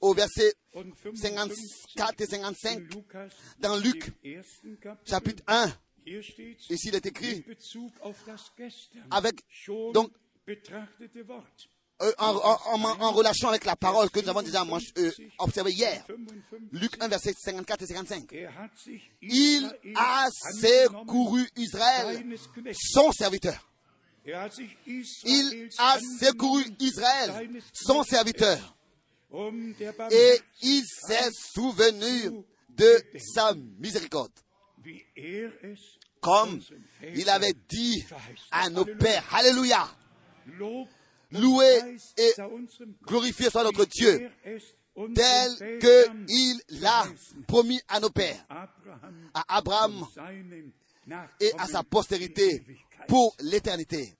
au verset 54 et 55 Lukas, dans Luc, chapitre 1, hier steht ici il est écrit, avec, donc. Euh, en, en- relation avec la parole que nous avons déjà euh, observée hier. 55, Luc 1, verset 54 et 55. er Il a secouru Israël, son serviteur. Er Il a secouru Israël, son serviteur. um Et il s'est souvenu de sa miséricorde. er Comme il avait dit à nos pères. Alléluia. Preis et glorifié soit notre Dieu, er tel Vätern qu'il l'a promis à nos pères, à Abraham et à sa postérité pour l'éternité.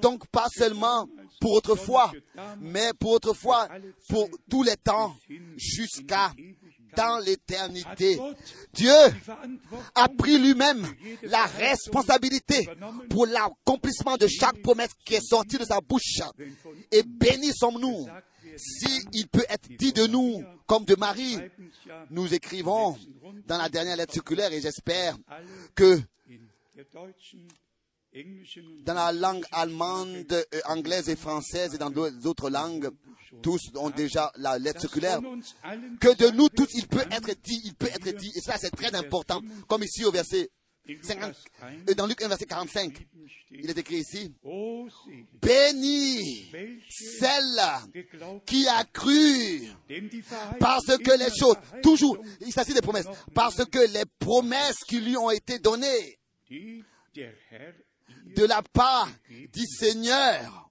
Donc pas seulement pour autrefois, mais pour autrefois, pour tous les temps, jusqu'à dans l'éternité. Dieu a pris lui-même la responsabilité pour l'accomplissement de chaque promesse qui est sortie de sa bouche. Et bénis sommes-nous s'il peut être dit de nous, comme de Marie, nous écrivons dans la dernière lettre circulaire et j'espère que dans la langue allemande, euh, anglaise et française et dans d'autres langues, tous ont déjà la lettre circulaire, que de nous tous il peut être dit, il peut être dit, et ça c'est très important, comme ici au verset in 50, Lukas 1 euh, dans Luc 1 verset 45, il est écrit ici, béni celle qui a cru, parce que les choses, toujours, il s'agit des promesses, parce que les promesses qui lui ont été données de la part du Seigneur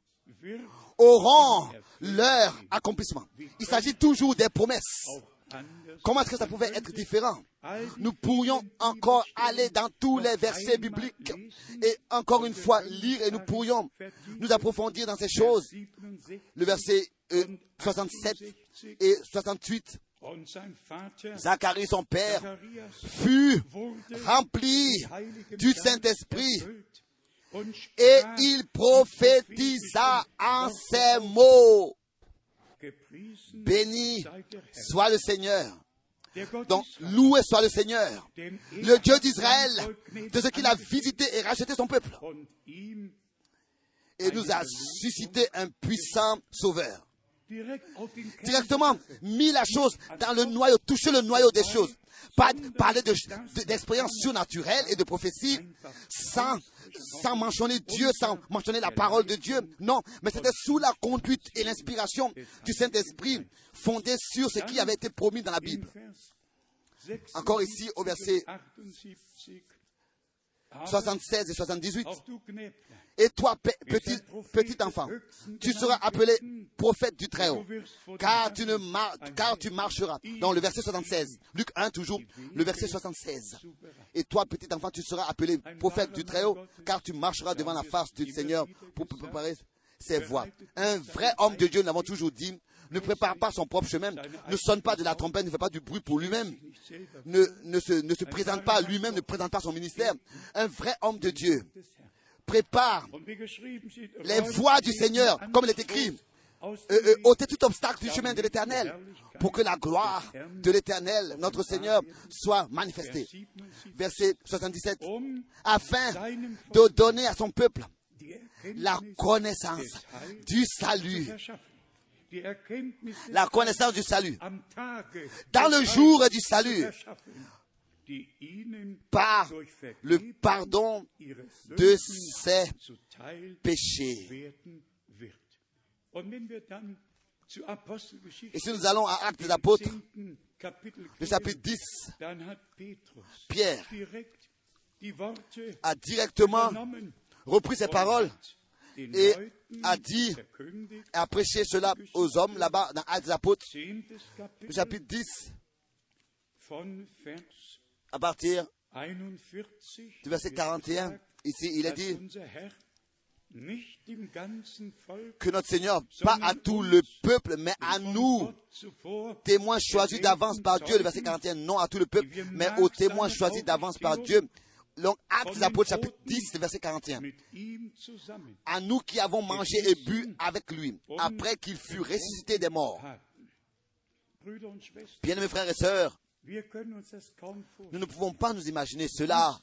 auront leur accomplissement. Il s'agit toujours des promesses. Comment est-ce que ça pouvait être différent? Nous pourrions encore aller dans tous les versets bibliques et encore une fois lire et nous pourrions nous approfondir dans ces choses. Le verset euh, 67 et 68. Zacharie, son père, fut rempli du Saint-Esprit et il prophétisa en ces mots. Béni soit le Seigneur. Donc, loué soit le Seigneur, le Dieu d'Israël, de ce qu'il a visité et racheté son peuple. Et nous a suscité un puissant sauveur. Directement mis la chose dans le noyau, touché le noyau des choses. Pas parler d'expérience de, surnaturelle et de prophétie sans, sans mentionner Dieu, sans mentionner la parole de Dieu. Non, mais c'était sous la conduite et l'inspiration du Saint-Esprit fondée sur ce qui avait été promis dans la Bible. Encore ici au verset 76 et 78. Et toi, petit, petit enfant, tu seras appelé prophète du Très-Haut, car tu, ne car tu marcheras. Dans le verset 76, Luc 1 toujours, le verset 76. Et toi, petit enfant, tu seras appelé prophète du Très-Haut, car tu marcheras devant la face du Seigneur pour préparer ses voies. Un vrai homme de Dieu, nous l'avons toujours dit, ne prépare pas son propre chemin, ne sonne pas de la trompette, ne fait pas du bruit pour lui-même, ne, ne, se, ne se présente pas lui-même, ne présente pas son ministère. Un vrai homme de Dieu prépare les voies du Seigneur, comme il est écrit. Euh, euh, ôter tout obstacle du chemin de l'éternel pour que la gloire de l'éternel, notre Seigneur, soit manifestée. Verset 77. Afin de donner à son peuple la connaissance du salut la connaissance du salut. Dans le jour du salut, par le pardon de ses péchés. Et si nous allons à Actes des Apôtres, le chapitre 10, Pierre a directement repris ses paroles et a dit, a prêché cela aux hommes là-bas dans Actes Apôtres, le chapitre 10, à partir du verset 41. Ici, il est dit que notre Seigneur, pas à tout le peuple, mais à nous, témoins choisis d'avance par Dieu, le verset 41, non à tout le peuple, mais aux témoins choisis d'avance par Dieu, donc, Actes des Apôtres, chapitre 10, verset 41. À nous qui avons mangé et bu avec lui, après qu'il fut ressuscité des morts. Bien mes frères et sœurs, nous ne pouvons pas nous imaginer cela,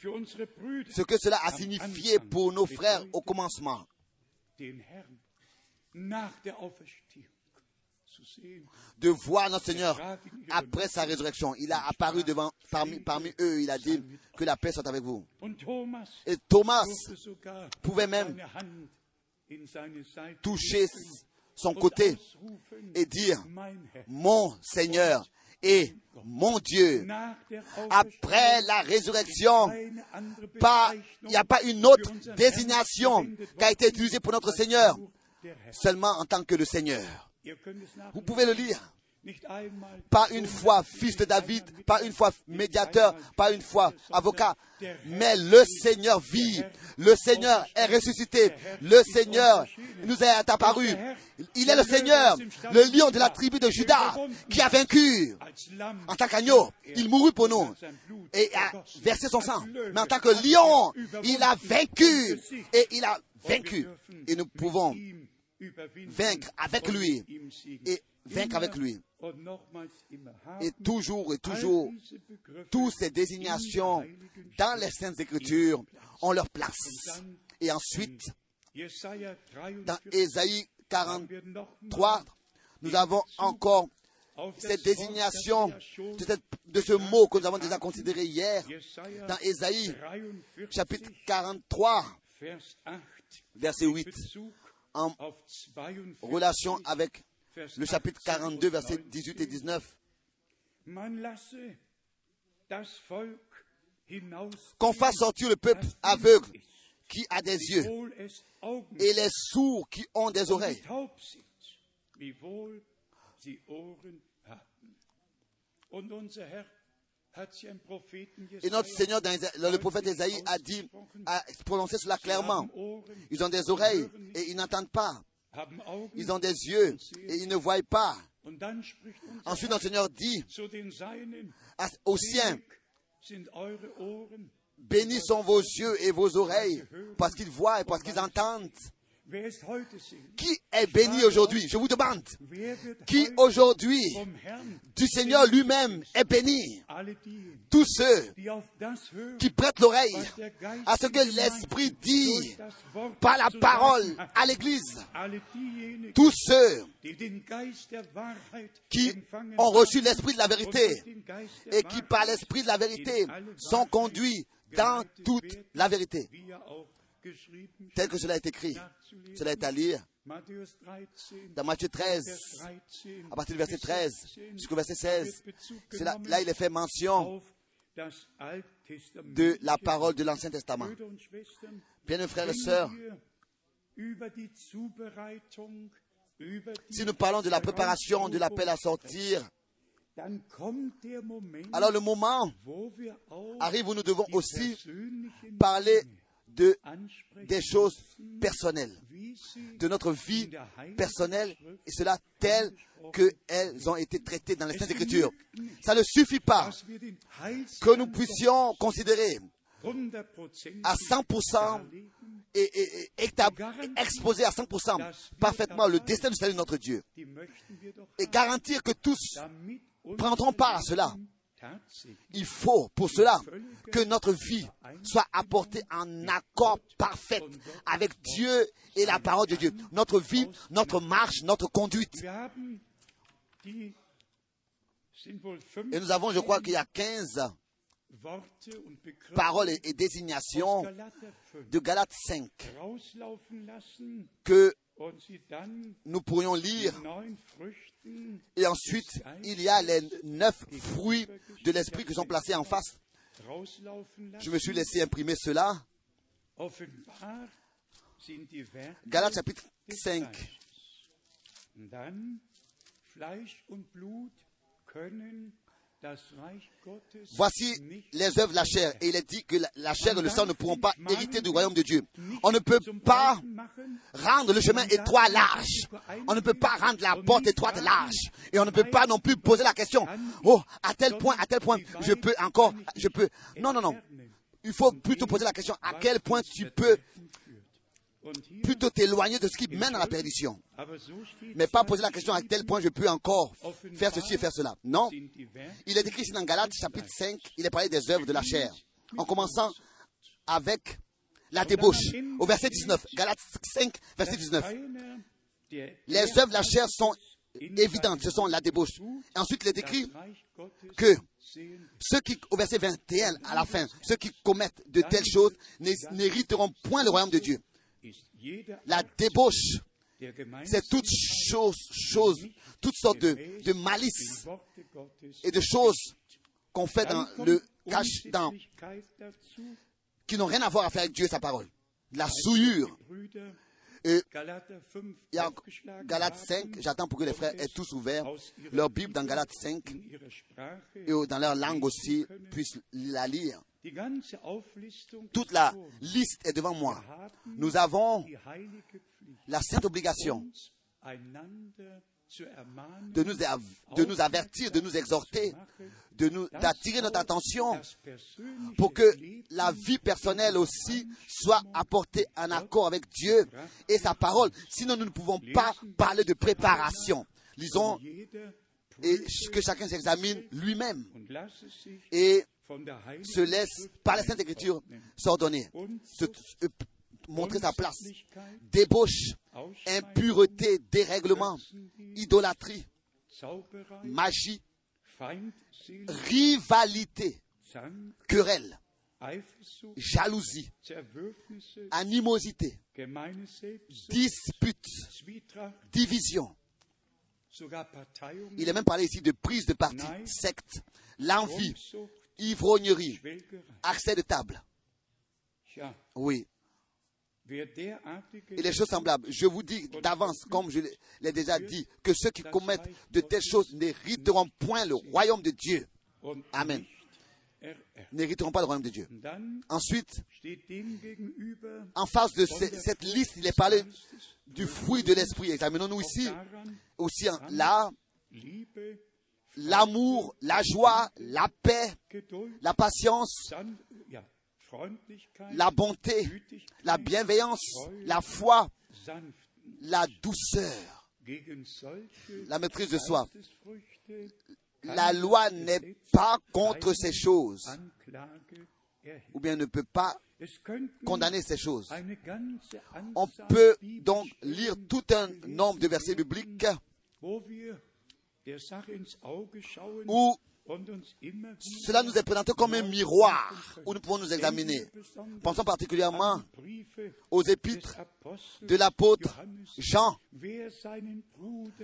ce que cela a signifié pour nos frères au commencement de voir notre Seigneur après sa résurrection. Il a apparu devant, parmi, parmi eux, il a dit que la paix soit avec vous. Et Thomas pouvait même toucher son côté et dire, mon Seigneur et mon Dieu. Après la résurrection, il n'y a pas une autre désignation qui a été utilisée pour notre Seigneur, seulement en tant que le Seigneur. Vous pouvez le lire. Pas une fois fils de David, pas une fois médiateur, pas une fois avocat, mais le Seigneur vit, le Seigneur est ressuscité, le Seigneur nous est apparu. Il est le Seigneur, le lion de la tribu de Judas, qui a vaincu. en tant qu'agneau. Il mourut pour nous. et a versé son sang. Mais en tant que lion, il a vaincu. et il a vaincu. Et nous pouvons vaincre avec lui. et vaincre avec lui. Et toujours et toujours, toutes ces désignations dans les Saintes Écritures ont leur place. Et ensuite, dans Ésaïe 43, nous avons encore cette désignation de, ce mot que nous avons déjà considéré hier dans Ésaïe chapitre 43, verset 8 en relation avec le chapitre 42, versets 18 et 19. Qu'on fasse sortir le peuple aveugle qui a des yeux et les sourds qui ont des oreilles. Et notre Seigneur, dans le prophète Isaïe, a dit, a prononcé cela clairement. Ils ont des oreilles et ils n'entendent pas. Ils ont des yeux et ils ne voient pas. Ensuite, notre Seigneur dit aux siens, bénis sont vos yeux et vos oreilles, parce qu'ils voient et parce qu'ils entendent. Qui est béni aujourd'hui? Je vous demande. Qui aujourd'hui, du Seigneur lui-même, est béni? Tous ceux qui prêtent l'oreille à ce que l'Esprit dit par la parole à l'Église. Tous ceux qui ont reçu l'Esprit de la vérité et qui, par l'Esprit de la vérité, sont conduits dans toute la vérité. Tel que cela est écrit. Cela est à lire Matthäus 13, dans Matthieu 13, Vers 13, à partir du verset 13 jusqu'au verset da 16. wird Bezug C'est là, il est fait mention de la parole de l'Ancien Testament. Bien, frères et sœurs, si nous parlons de la préparation de l'appel à sortir, alors le moment arrive où nous devons aussi parler des choses personnelles, de notre vie personnelle, et cela telles qu'elles ont été traitées dans les Saintes Écritures. Ça ne suffit pas que nous puissions considérer 100% à 100% darlegen, et, et- et exposer à 100% parfaitement le destin du salut de notre Dieu et garantir que tous prendront part à cela. Tatsächlich Il faut pour cela que notre vie soit apportée en accord parfait avec Dieu et la parole de Dieu. Notre vie, notre marche, notre conduite. Et nous avons, je crois qu'il y a 15 Worte und Begriffe paroles et, désignations Galater 5 de Galates 5 rauslaufen lassen que nous pourrions lire. Et ensuite, il y a les neuf fruits de l'esprit qui sont placés en face. Je me suis laissé imprimer cela. Galates chapitre des 5. Voici les œuvres de la chair. Et il est dit que la- la chair et le sang ne pourront pas hériter du royaume de Dieu. On ne peut pas rendre le chemin étroit large. On ne peut pas rendre la porte étroite large. Et on ne peut pas non plus poser la question. Oh, à tel point, à tel point, je peux encore, je peux. Non, non, non. Il faut plutôt poser la question à quel point tu peux plutôt t'éloigner de ce qui mène à la perdition. Mais pas poser la question à quel point je peux encore faire ceci et faire cela. Non. Il est écrit ici dans Galates chapitre 5, il est parlé des œuvres de la chair. En commençant avec la débauche. Au verset 19. Galates 5, verset 19. Les œuvres de la chair sont évidentes. Ce sont la débauche. Ensuite, il est écrit que ceux qui, au verset 21 à la fin, ceux qui commettent de telles choses n'hé- n'hériteront point le royaume de Dieu. La débauche, c'est toute chose, chose, toutes sortes de, de malice et de choses qu'on fait dans le cache, dans, qui n'ont rien à voir à faire avec Dieu et sa parole. La souillure. Et il y a Galates 5, j'attends pour que les frères aient tous ouvert leur Bible dans Galates 5 et dans leur langue aussi puissent la lire. Toute la liste est devant moi. Nous avons la sainte obligation de nous, de nous avertir, de nous exhorter, d'attirer notre attention pour que la vie personnelle aussi soit apportée en accord avec Dieu et sa parole. Sinon, nous ne pouvons pas parler de préparation. Lisons et que chacun s'examine lui-même et se laisse, par la Sainte Écriture, s'ordonner, montrer sa place. Débauche, impureté, dérèglement, idolâtrie, magie, rivalité, querelle, jalousie, animosité, dispute, division. Il est même parlé ici de prise de parti, secte, l'envie, ivrognerie, accès de table. Oui, et les choses semblables. Je vous dis d'avance, comme je l'ai- déjà dit, que ceux qui commettent de telles choses n'hériteront point le royaume de Dieu. Amen. N'hériteront pas le royaume de Dieu. Ensuite, en face de ce- cette liste, il est parlé du fruit de l'esprit. Examinons-nous ici aussi en- l'amour, la joie, la paix, la patience, la bonté, la bienveillance, la foi, la douceur, la maîtrise de soi. La loi n'est pas contre ces choses, ou bien ne peut pas condamner ces choses. On peut donc lire tout un nombre de versets bibliques où cela nous est présenté comme un miroir où nous pouvons nous examiner. Pensons particulièrement aux épîtres de l'apôtre Jean.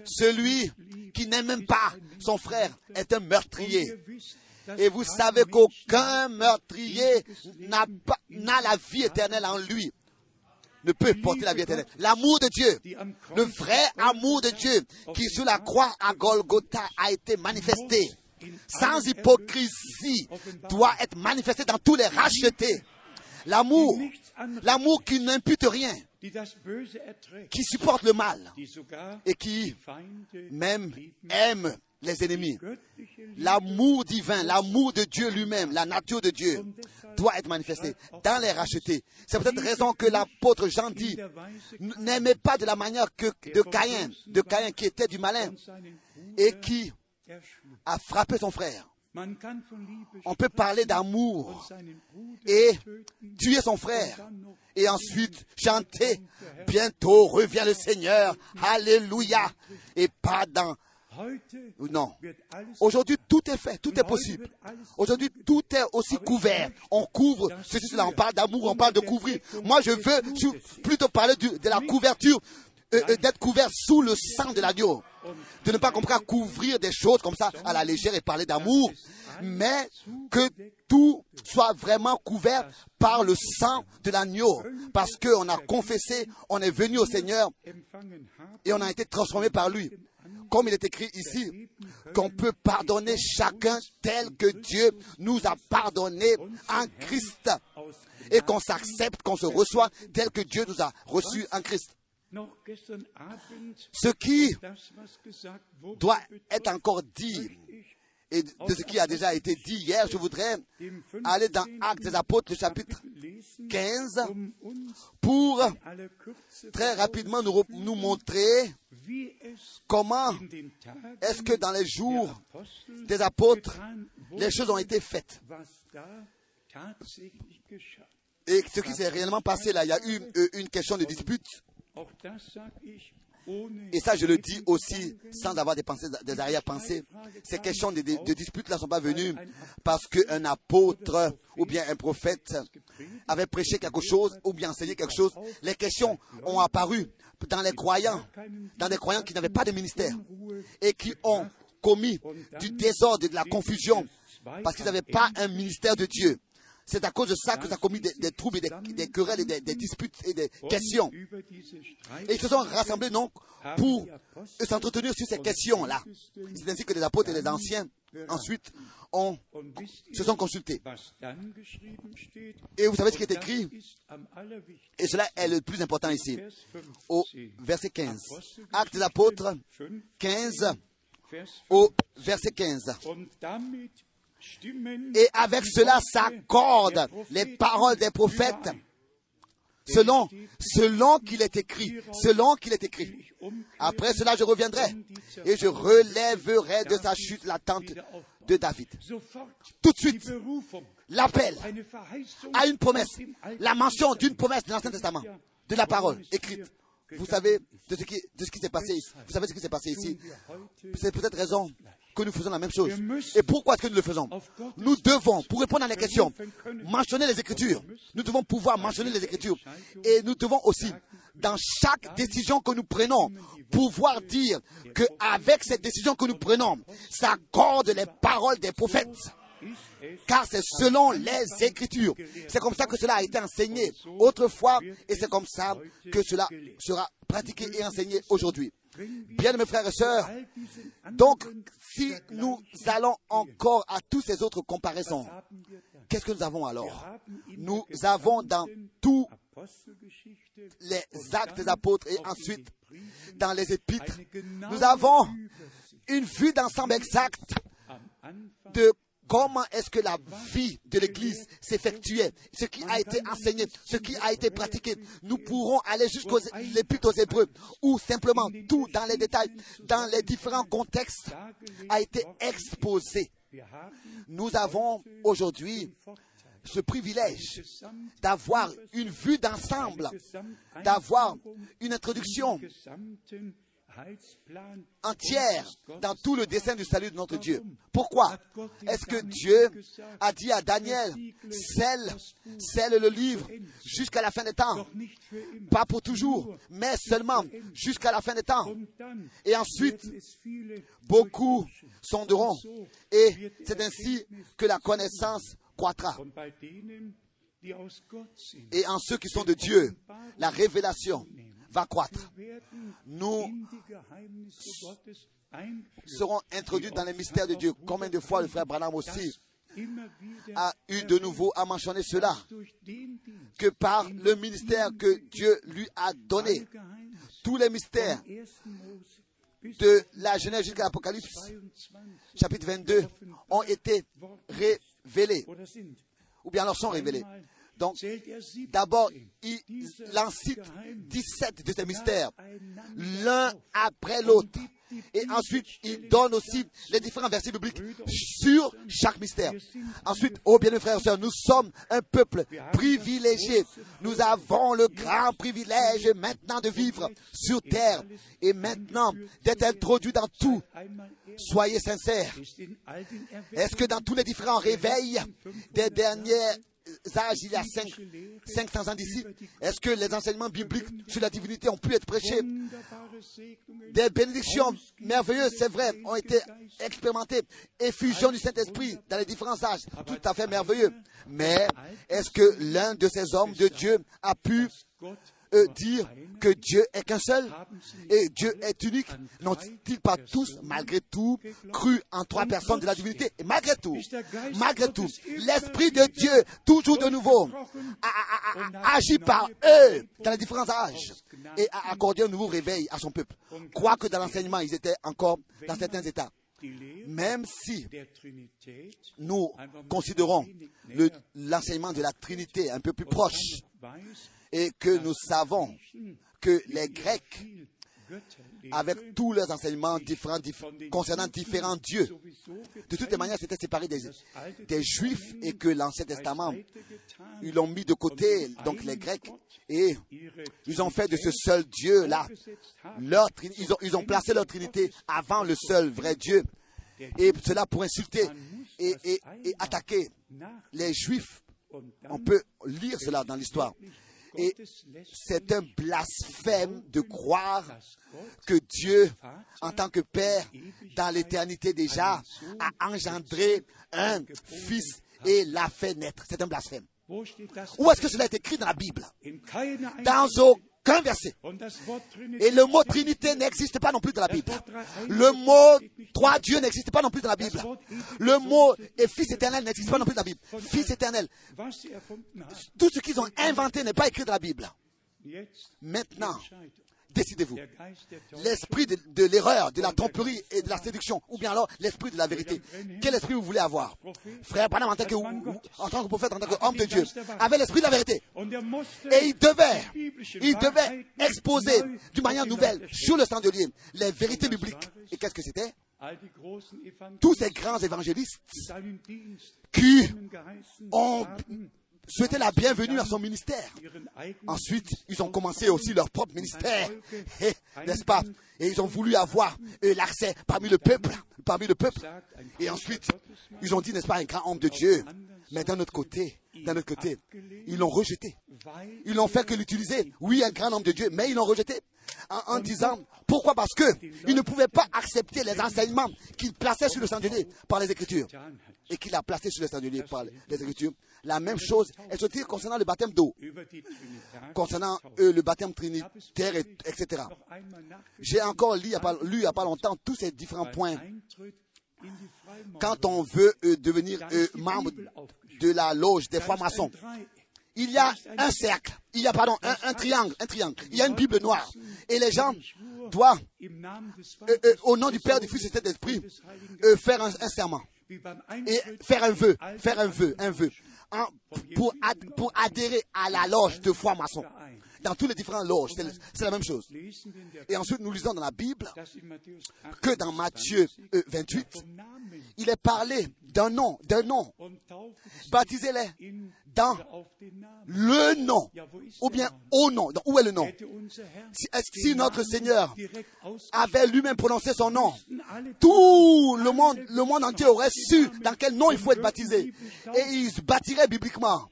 Celui qui n'aime même pas son frère est un meurtrier. Et vous savez qu'aucun meurtrier n'a la vie éternelle en lui. Ne peut porter la vie éternelle. L'amour de Dieu, le vrai amour de Dieu qui sur la croix à Golgotha a été manifesté, sans hypocrisie, doit être manifesté dans tous les rachetés. L'amour, l'amour qui n'impute rien, qui supporte le mal et qui même aime les ennemis. L'amour divin, l'amour de Dieu lui-même, la nature de Dieu doit être manifesté dans les rachetés. C'est peut-être raison que l'apôtre Jean dit, n'aimez pas de la manière que de Caïn, de Caïn qui était du malin et qui. A frappé son frère. On peut parler d'amour et tuer son frère et ensuite chanter, bientôt revient le Seigneur, Alléluia, et pas dans... Non. Aujourd'hui, tout est fait, tout est possible. Aujourd'hui, tout est aussi couvert. On couvre ceci, cela. On parle d'amour, on parle de couvrir. Moi, je veux plutôt parler de la couverture, euh, euh, d'être couvert sous le sang de l'agneau. De ne pas comprendre couvrir des choses comme ça à la légère et parler d'amour, mais que tout soit vraiment couvert par le sang de l'agneau. Parce qu'on a confessé, on est venu au Seigneur et on a été transformé par lui. Comme il est écrit ici, qu'on peut pardonner chacun tel que Dieu nous a pardonné en Christ. Et qu'on s'accepte, qu'on se reçoit tel que Dieu nous a reçus en Christ. Ce qui doit être encore dit, et de ce qui a déjà été dit hier, je voudrais aller dans 15. Actes des Apôtres, le chapitre lesen, 15, um pour très rapidement nous, nous montrer comment est-ce que dans les jours des apôtres, les choses ont été faites. Et ce qui s'est réellement passé là, il y a eu euh, une question de dispute. Et ça, je le dis aussi sans avoir des pensées, des arrière-pensées. Ces questions de, de, de dispute là ne sont pas venues parce qu'un apôtre ou bien un prophète avait prêché quelque chose ou bien enseigné quelque chose. Les questions ont apparu dans les croyants, dans des croyants qui n'avaient pas de ministère et qui ont commis du désordre et de la confusion parce qu'ils n'avaient pas un ministère de Dieu. C'est à cause de ça que ça a commis des, troubles, et des, querelles, et des, disputes et des questions. Et ils se sont rassemblés donc pour s'entretenir sur ces questions-là. C'est ainsi que les apôtres et les anciens, ensuite, se sont consultés. Et vous savez ce qui est écrit? Et cela est le plus important ici, Vers 15. au verset 15. Actes des apôtres 5, 15, Vers au verset 15. Et avec cela s'accordent les paroles des prophètes selon, selon qu'il est écrit, selon qu'il est écrit. Après cela, je reviendrai et je relèverai de sa chute la tente de David. Tout de suite, l'appel à une promesse, la mention d'une promesse de l'Ancien Testament, de la parole écrite. Vous savez de ce qui, de ce qui s'est passé ici. Vous savez ce qui s'est passé ici. C'est peut-être raison que nous faisons la même chose. Et pourquoi est-ce que nous le faisons Nous devons, pour répondre à les questions, mentionner les Écritures. Nous devons pouvoir mentionner les Écritures. Et nous devons aussi, dans chaque décision que nous prenons, pouvoir dire qu'avec cette décision que nous prenons, s'accordent les paroles des prophètes. car c'est selon les Écritures. C'est comme ça que cela a été enseigné autrefois et c'est comme ça que cela sera pratiqué et enseigné aujourd'hui. Bien, mes frères et sœurs, donc si nous allons encore à tous ces autres comparaisons, qu'est-ce que nous avons alors? Nous avons dans tous les actes des apôtres et ensuite dans les épîtres, nous avons une vue d'ensemble exacte de comment est-ce que la vie de l'Église s'effectuait, ce qui a été enseigné, ce qui a été pratiqué. Nous pourrons aller jusqu'aux l'épître aux Hébreux, où simplement tout dans les détails, dans les différents contextes, a été exposé. Nous avons aujourd'hui ce privilège d'avoir une vue d'ensemble, d'avoir une introduction entière dans tout le dessein du salut de notre Dieu. Pourquoi est-ce que Dieu a dit à Daniel, scelle, scelle le livre jusqu'à la fin des temps Pas pour toujours, mais seulement jusqu'à la fin des temps. Et ensuite, beaucoup sonderont. Et c'est ainsi que la connaissance croîtra. Et en ceux qui sont de Dieu, la révélation va croître. Nous serons introduits dans les mystères de Dieu. Combien de fois le frère Branham aussi a eu de nouveau à mentionner cela, que par le ministère que Dieu lui a donné, tous les mystères de la Genèse jusqu'à l'Apocalypse, chapitre 22, ont été révélés, ou bien leur sont révélés. Donc, d'abord, il en cite 17 de ces mystères, l'un après l'autre. Et ensuite, il donne aussi les différents versets bibliques sur chaque mystère. Ensuite, oh bien, frères et sœurs, nous sommes un peuple privilégié. Nous avons le grand privilège maintenant de vivre sur terre et maintenant d'être introduits dans tout. Soyez sincères. Est-ce que dans tous les différents réveils des dernières âges, il y a 5, 500 ans d'ici, est-ce que les enseignements bibliques sur la divinité ont pu être prêchés? Des bénédictions merveilleuses, c'est vrai, ont été expérimentées. Effusion du Saint-Esprit dans les différents âges, tout à fait merveilleux. Mais est-ce que l'un de ces hommes de Dieu a pu dire que Dieu est qu'un seul et Dieu est unique N'ont-ils pas tous, malgré tout, cru en trois personnes de la divinité? Et malgré tout, malgré tout, l'Esprit de Dieu, toujours de nouveau, a, agi par eux dans les différents âges et a accordé un nouveau réveil à son peuple. Quoique dans l'enseignement, ils étaient encore dans certains états. Même si nous considérons l'enseignement de la Trinité un peu plus proche, et que nous savons que les Grecs, avec tous leurs enseignements différents, concernant différents dieux, de toutes les manières, s'étaient séparés des, des Juifs et que l'Ancien Testament, ils l'ont mis de côté, donc les Grecs, et ils ont fait de ce seul Dieu-là, leur, ils, ont, ils ont placé leur Trinité avant le seul vrai Dieu, et cela pour insulter et, et, et attaquer les Juifs. On peut lire cela dans l'histoire. Et c'est un blasphème de croire que Dieu, en tant que Père, dans l'éternité déjà, a engendré un fils et l'a fait naître. C'est un blasphème. Où est-ce que cela est écrit dans la Bible? Dans aucun verset. Et le mot Trinité n'existe pas non plus dans la Bible. Le mot trois dieux n'existe pas non plus dans la Bible. Le mot et Fils éternel n'existe pas non plus dans la Bible. Fils éternel. Tout ce qu'ils ont inventé n'est pas écrit dans la Bible. Maintenant, décidez-vous. L'esprit de, l'erreur, de la tromperie et de la séduction, ou bien alors l'esprit de la vérité. Quel esprit vous voulez avoir? Frère Branham, en tant que, en tant que prophète, en tant qu'homme de Dieu, avait l'esprit de la vérité. Et il devait, il devait exposer d'une manière nouvelle, sur le chandelier, les vérités bibliques. Et qu'est-ce que c'était? Tous ces grands évangélistes qui ont souhaité la bienvenue à son ministère. Ensuite, ils ont commencé aussi leur propre ministère, n'est-ce pas? Et ils ont voulu avoir l'accès parmi le peuple, parmi le peuple. Et ensuite, ils ont dit, n'est-ce pas, un grand homme de Dieu. Mais d'un autre côté, d'un autre côté, ils l'ont rejeté. Ils l'ont fait que l'utiliser. Oui, un grand homme de Dieu, mais ils l'ont rejeté. en, disant pourquoi? Parce que il ne pouvait pas accepter les enseignements qu'il plaçait sur le chandelier par les Écritures et qu'il a placé sur le chandelier par les Écritures. La même chose est aussi concernant le baptême d'eau, concernant euh, le baptême trinitaire, et- etc. J'ai encore lu il n'y a, pas- lu il y a pas longtemps tous ces différents points quand on veut euh, devenir euh, membre de la loge des francs-maçons. Il y a un cercle, il y a pardon, un, un triangle, un triangle. Il y a une Bible noire et les gens doivent, euh, au nom du Père, du Fils et euh, Geistes, faire un, un serment et faire un vœu, faire un vœu, un vœu, pour, pour adhérer à la loge de francs-maçons. Verein. Dans tous les différents loges, c'est la même chose. Et ensuite, nous lisons dans la Bible que dans Matthieu 28 euh, 28, vom Namen il est parlé d'un nom, d'un nom. Baptisez-les dans le nom, ou bien au nom. Donc, Où est le nom? Si, est-ce que den si notre Seigneur avait lui-même prononcé son nom, tout le monde, le monde entier aurait su dans quel nom il faut être baptisé. Et il se baptirait bibliquement,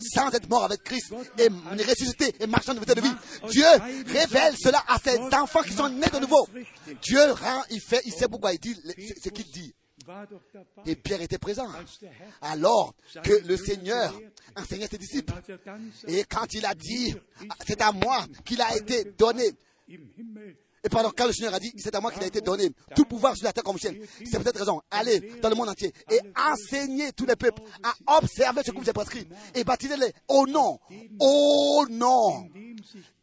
Sans être mort avec Christ et ressuscité et marchant de de vie. Dieu révèle cela à ses enfants qui sont nés de nouveau. Dieu rend, il fait, il sait pourquoi il dit ce- qu'il dit. Et Pierre était présent. Alors que le Seigneur enseignait ses disciples. Et quand il a dit, c'est à moi qu'il a été donné. Et pendant quand le Seigneur a dit, c'est à moi qu'il a été donné tout pouvoir sur la terre comme ciel. C'est peut-être raison. Allez dans le monde entier et enseignez tous les peuples à observer ce que vous avez prescrit et baptisez-les au nom, au nom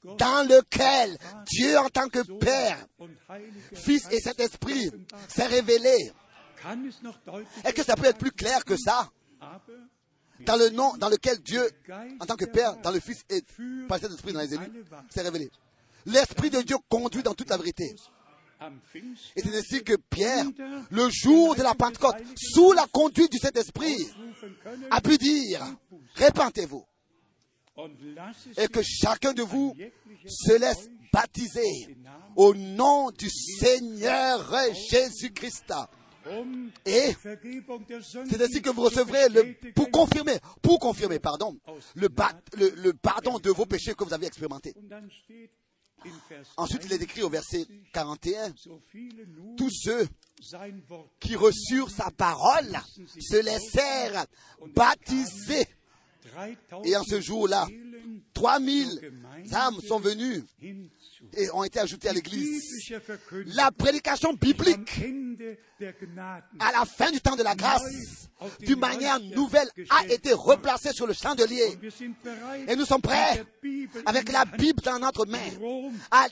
dans lequel Dieu en tant que Père, Fils et Saint-Esprit s'est révélé. Est-ce que ça peut être plus clair que ça dans le nom dans lequel Dieu, en tant que Père, dans le Fils et par le Saint-Esprit, dans les élus, s'est révélé. L'Esprit de Dieu conduit dans toute la vérité. Et c'est ainsi que Pierre, le jour de la Pentecôte, sous la conduite du Saint-Esprit, a pu dire, répentez-vous. Et que chacun de vous se laisse baptiser au nom du Seigneur Jésus-Christ. Et c'est ainsi que vous recevrez le, pour confirmer, pour confirmer, pardon, le pardon de vos péchés que vous avez expérimentés. Ensuite, il est écrit au verset 41, so viele nun tous ceux qui reçurent sa parole se laissèrent baptiser. 3000 Et en ce jour-là, Seelen 3000 âmes sont venues et ont été ajoutées à l'église. La prédication biblique à la fin du temps de la grâce, d'une manière nouvelle, a été replacée sur le chandelier. Et nous sommes prêts, avec la Bible dans notre main,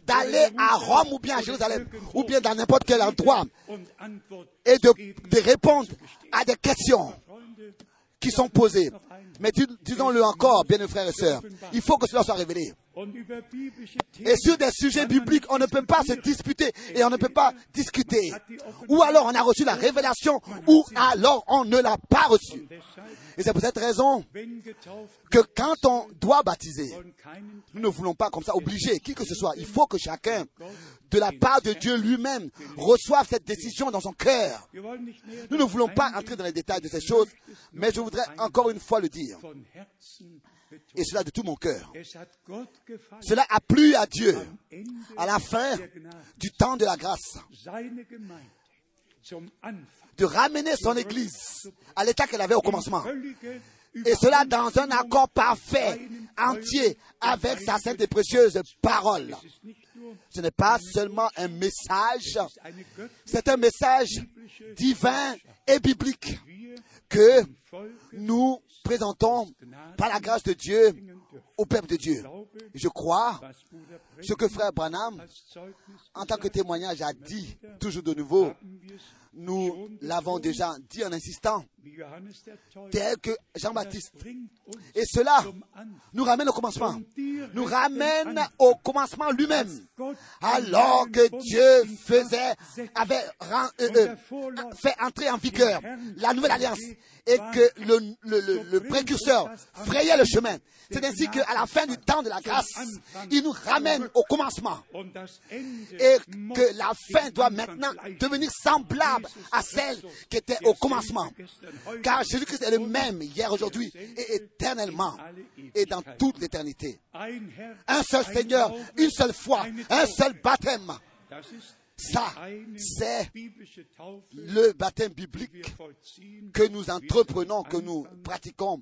d'aller à Rome ou bien à Jérusalem, ou bien dans n'importe quel endroit, et de, de répondre à des questions qui sont posées. Mais dis- disons-le encore, bien frères et sœurs, il faut que cela soit révélé. Et sur des sujets bibliques, on ne peut pas se disputer et on ne peut pas discuter. Ou alors on a reçu la révélation, ou alors on ne l'a pas reçue. Et c'est pour cette raison que quand on doit baptiser, nous ne voulons pas comme ça obliger qui que ce soit. Il faut que chacun, de la part de Dieu lui-même, reçoive cette décision dans son cœur. Nous ne voulons pas entrer dans les détails de ces choses, mais je voudrais encore une fois le dire. Et cela de tout mon cœur. Cela a plu à Dieu à la fin du temps de la grâce de ramener son Église à l'état qu'elle avait au commencement. Et cela dans un accord parfait, entier, avec sa sainte et précieuse parole. Ce n'est pas seulement un message, c'est un message divin et biblique que nous présentons par la grâce de Dieu au peuple de Dieu. Je crois ce que frère Branham, en tant que témoignage, a dit toujours de nouveau. Nous l'avons déjà dit en insistant, tel que Jean-Baptiste. Et cela nous ramène au commencement. Nous ramène au commencement lui-même. Alors que Dieu faisait, avait euh, euh, fait entrer en vigueur la nouvelle alliance et que le, le- le- précurseur frayait le chemin. C'est ainsi qu'à la fin du temps de la grâce, il nous ramène au commencement. Et que la fin doit maintenant devenir semblable à celle qui était au commencement. Car Jésus-Christ est le même hier, aujourd'hui et éternellement et dans toute l'éternité. Un seul Seigneur, une seule foi, un seul baptême. Ça, c'est le baptême biblique que nous entreprenons, que nous pratiquons,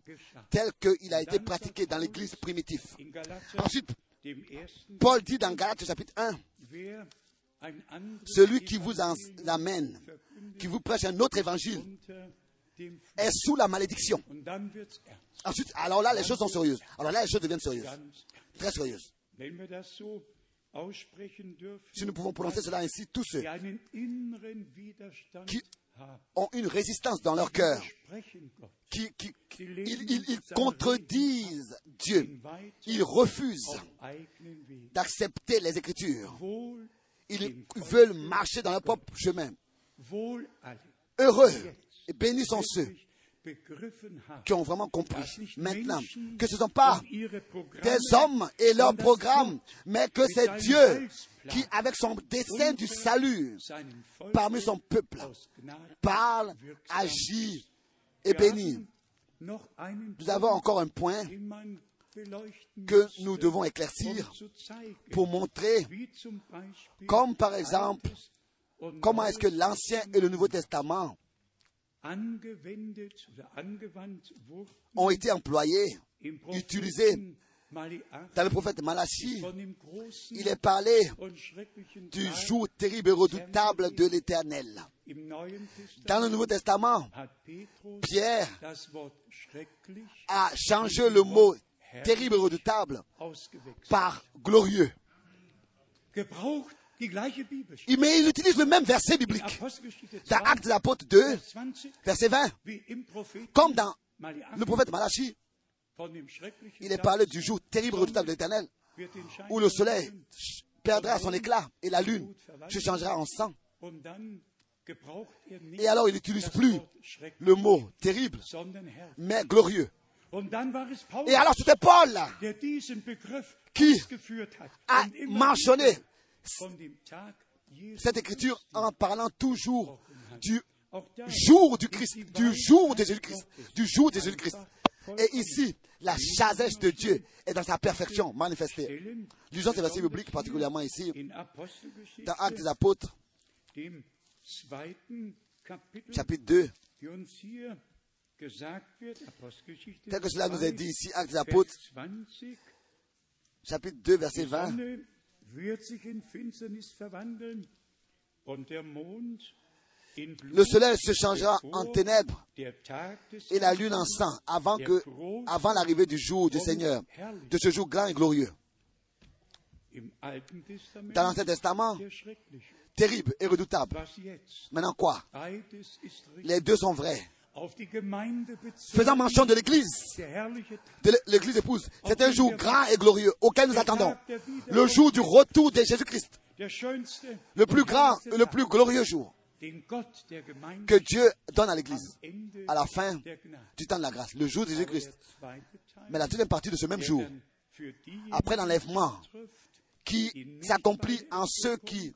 tel qu'il a été pratiqué dans l'Église primitive. Ensuite, Paul dit dans Galates chapitre 1, celui qui vous amène, qui vous prêche un autre évangile, est sous la malédiction. Ensuite, alors là, les choses sont sérieuses. Alors là, les choses deviennent sérieuses. Très sérieuses. Si nous pouvons prononcer cela ainsi, tous ceux qui ont une résistance dans leur cœur, qui- ils, ils- ils contredisent Dieu, ils refusent d'accepter les Écritures, ils veulent marcher dans leur propre chemin. Heureux et bénis sont ceux qui ont vraiment compris maintenant que ce ne sont pas des hommes et leurs programmes, mais que c'est Dieu qui, avec son dessein du salut parmi son peuple, parle, agit et bénit. Nous avons encore un point que nous devons éclaircir pour montrer, comme par exemple, comment est-ce que l'Ancien et le Nouveau Testament ont été employés, utilisés dans le prophète Malachie. Il est parlé du jour terrible et redoutable de l'Éternel. Dans le Nouveau Testament, Pierre a changé le mot terrible et redoutable par glorieux. Il- Mais il utilise le même verset biblique. Dans Actes des Apôtres 2, verset 20, comme dans le prophète Malachie, il est parlé du jour terrible et redoutable de l'Éternel, où le soleil perdra son éclat et la lune se changera en sang. Et alors il n'utilise plus le mot terrible, mais glorieux. Et alors c'était Paul qui a mentionné cette écriture en parlant toujours du jour du Christ, du jour de Jésus-Christ, du jour de Jésus-Christ. Et ici, la sagesse de Dieu est dans sa perfection manifestée. Lisons ces versets bibliques, particulièrement ici, dans Actes des Apôtres, chapitre 2, tel que cela nous est dit ici, Actes des Apôtres, chapitre 2, verset 20. Le soleil se changera en ténèbres et la lune en sang avant, que, avant l'arrivée du jour du Seigneur, de ce jour grand et glorieux. Dans l'Ancien Testament, terrible et redoutable. Maintenant quoi? Les deux sont vrais. Faisant mention de l'Église, de l'É- l'Église épouse, c'est un jour grand et glorieux auquel nous attendons. Le jour du retour de Jésus-Christ, le plus grand et le plus glorieux jour. Que Dieu donne à l'Église. à la fin du temps de la grâce, le jour de Jésus-Christ. Mais la deuxième partie de ce même jour, après l'enlèvement qui s'accomplit en ceux qui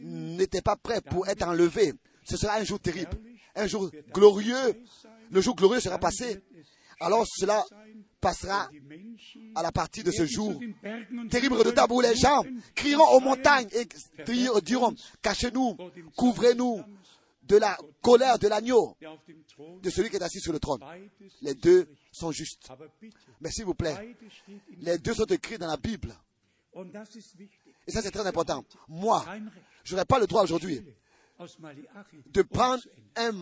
n'étaient pas prêts pour être enlevés, ce sera un jour terrible, un jour glorieux. Le jour glorieux sera passé. Alors cela passera à la partie de ce jour terrible, redoutable, où les gens crieront aux montagnes et diront, cachez-nous, couvrez-nous de la colère de l'agneau, de celui qui est assis sur le trône. Les deux sont justes. Mais s'il vous plaît, les deux sont écrits dans la Bible. Et ça, c'est très important. Moi, je n'aurais pas le droit aujourd'hui de prendre un,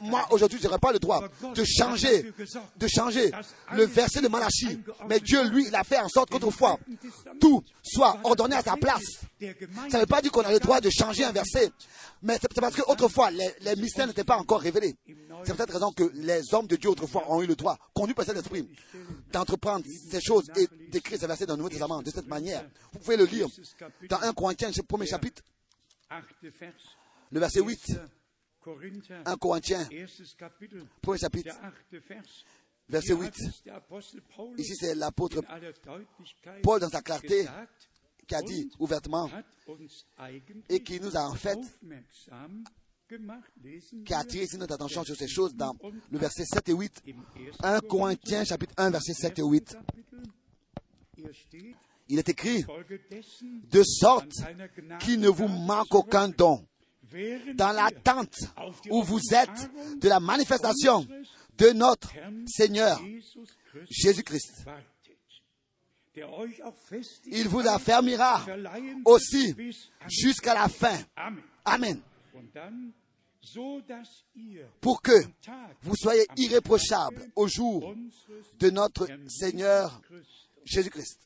moi aujourd'hui, je n'aurais pas le droit de changer, de changer le verset de Malachie. Mais Dieu, lui, il a fait en sorte qu'autrefois, tout soit ordonné à sa place. Ça ne veut pas dire qu'on a le droit de changer un verset, mais c'est parce qu'autrefois, les, les mystères n'étaient pas encore révélés. C'est peut-être raison que les hommes de Dieu autrefois ont eu le droit, conduits par cet esprit, d'entreprendre ces choses et d'écrire ces versets dans le Nouveau Testament de cette manière. Vous pouvez le lire dans 1 Corinthiens, premier chapitre, le verset 8. 1 Corinthiens, premier chapitre, verset 8. Ici, c'est l'apôtre Paul, dans sa clarté, qui a dit ouvertement et qui nous a en fait qui a attiré notre attention sur ces choses dans le verset 7 et 8. 1 Corinthiens chapitre 1 verset 7 et 8. Il est écrit, de sorte qu'il ne vous manque aucun don dans l'attente où vous êtes de la manifestation de notre Seigneur Jésus-Christ. Il vous affermira aussi jusqu'à la fin. Amen. Pour que vous soyez irréprochables au jour de notre Seigneur Jésus-Christ.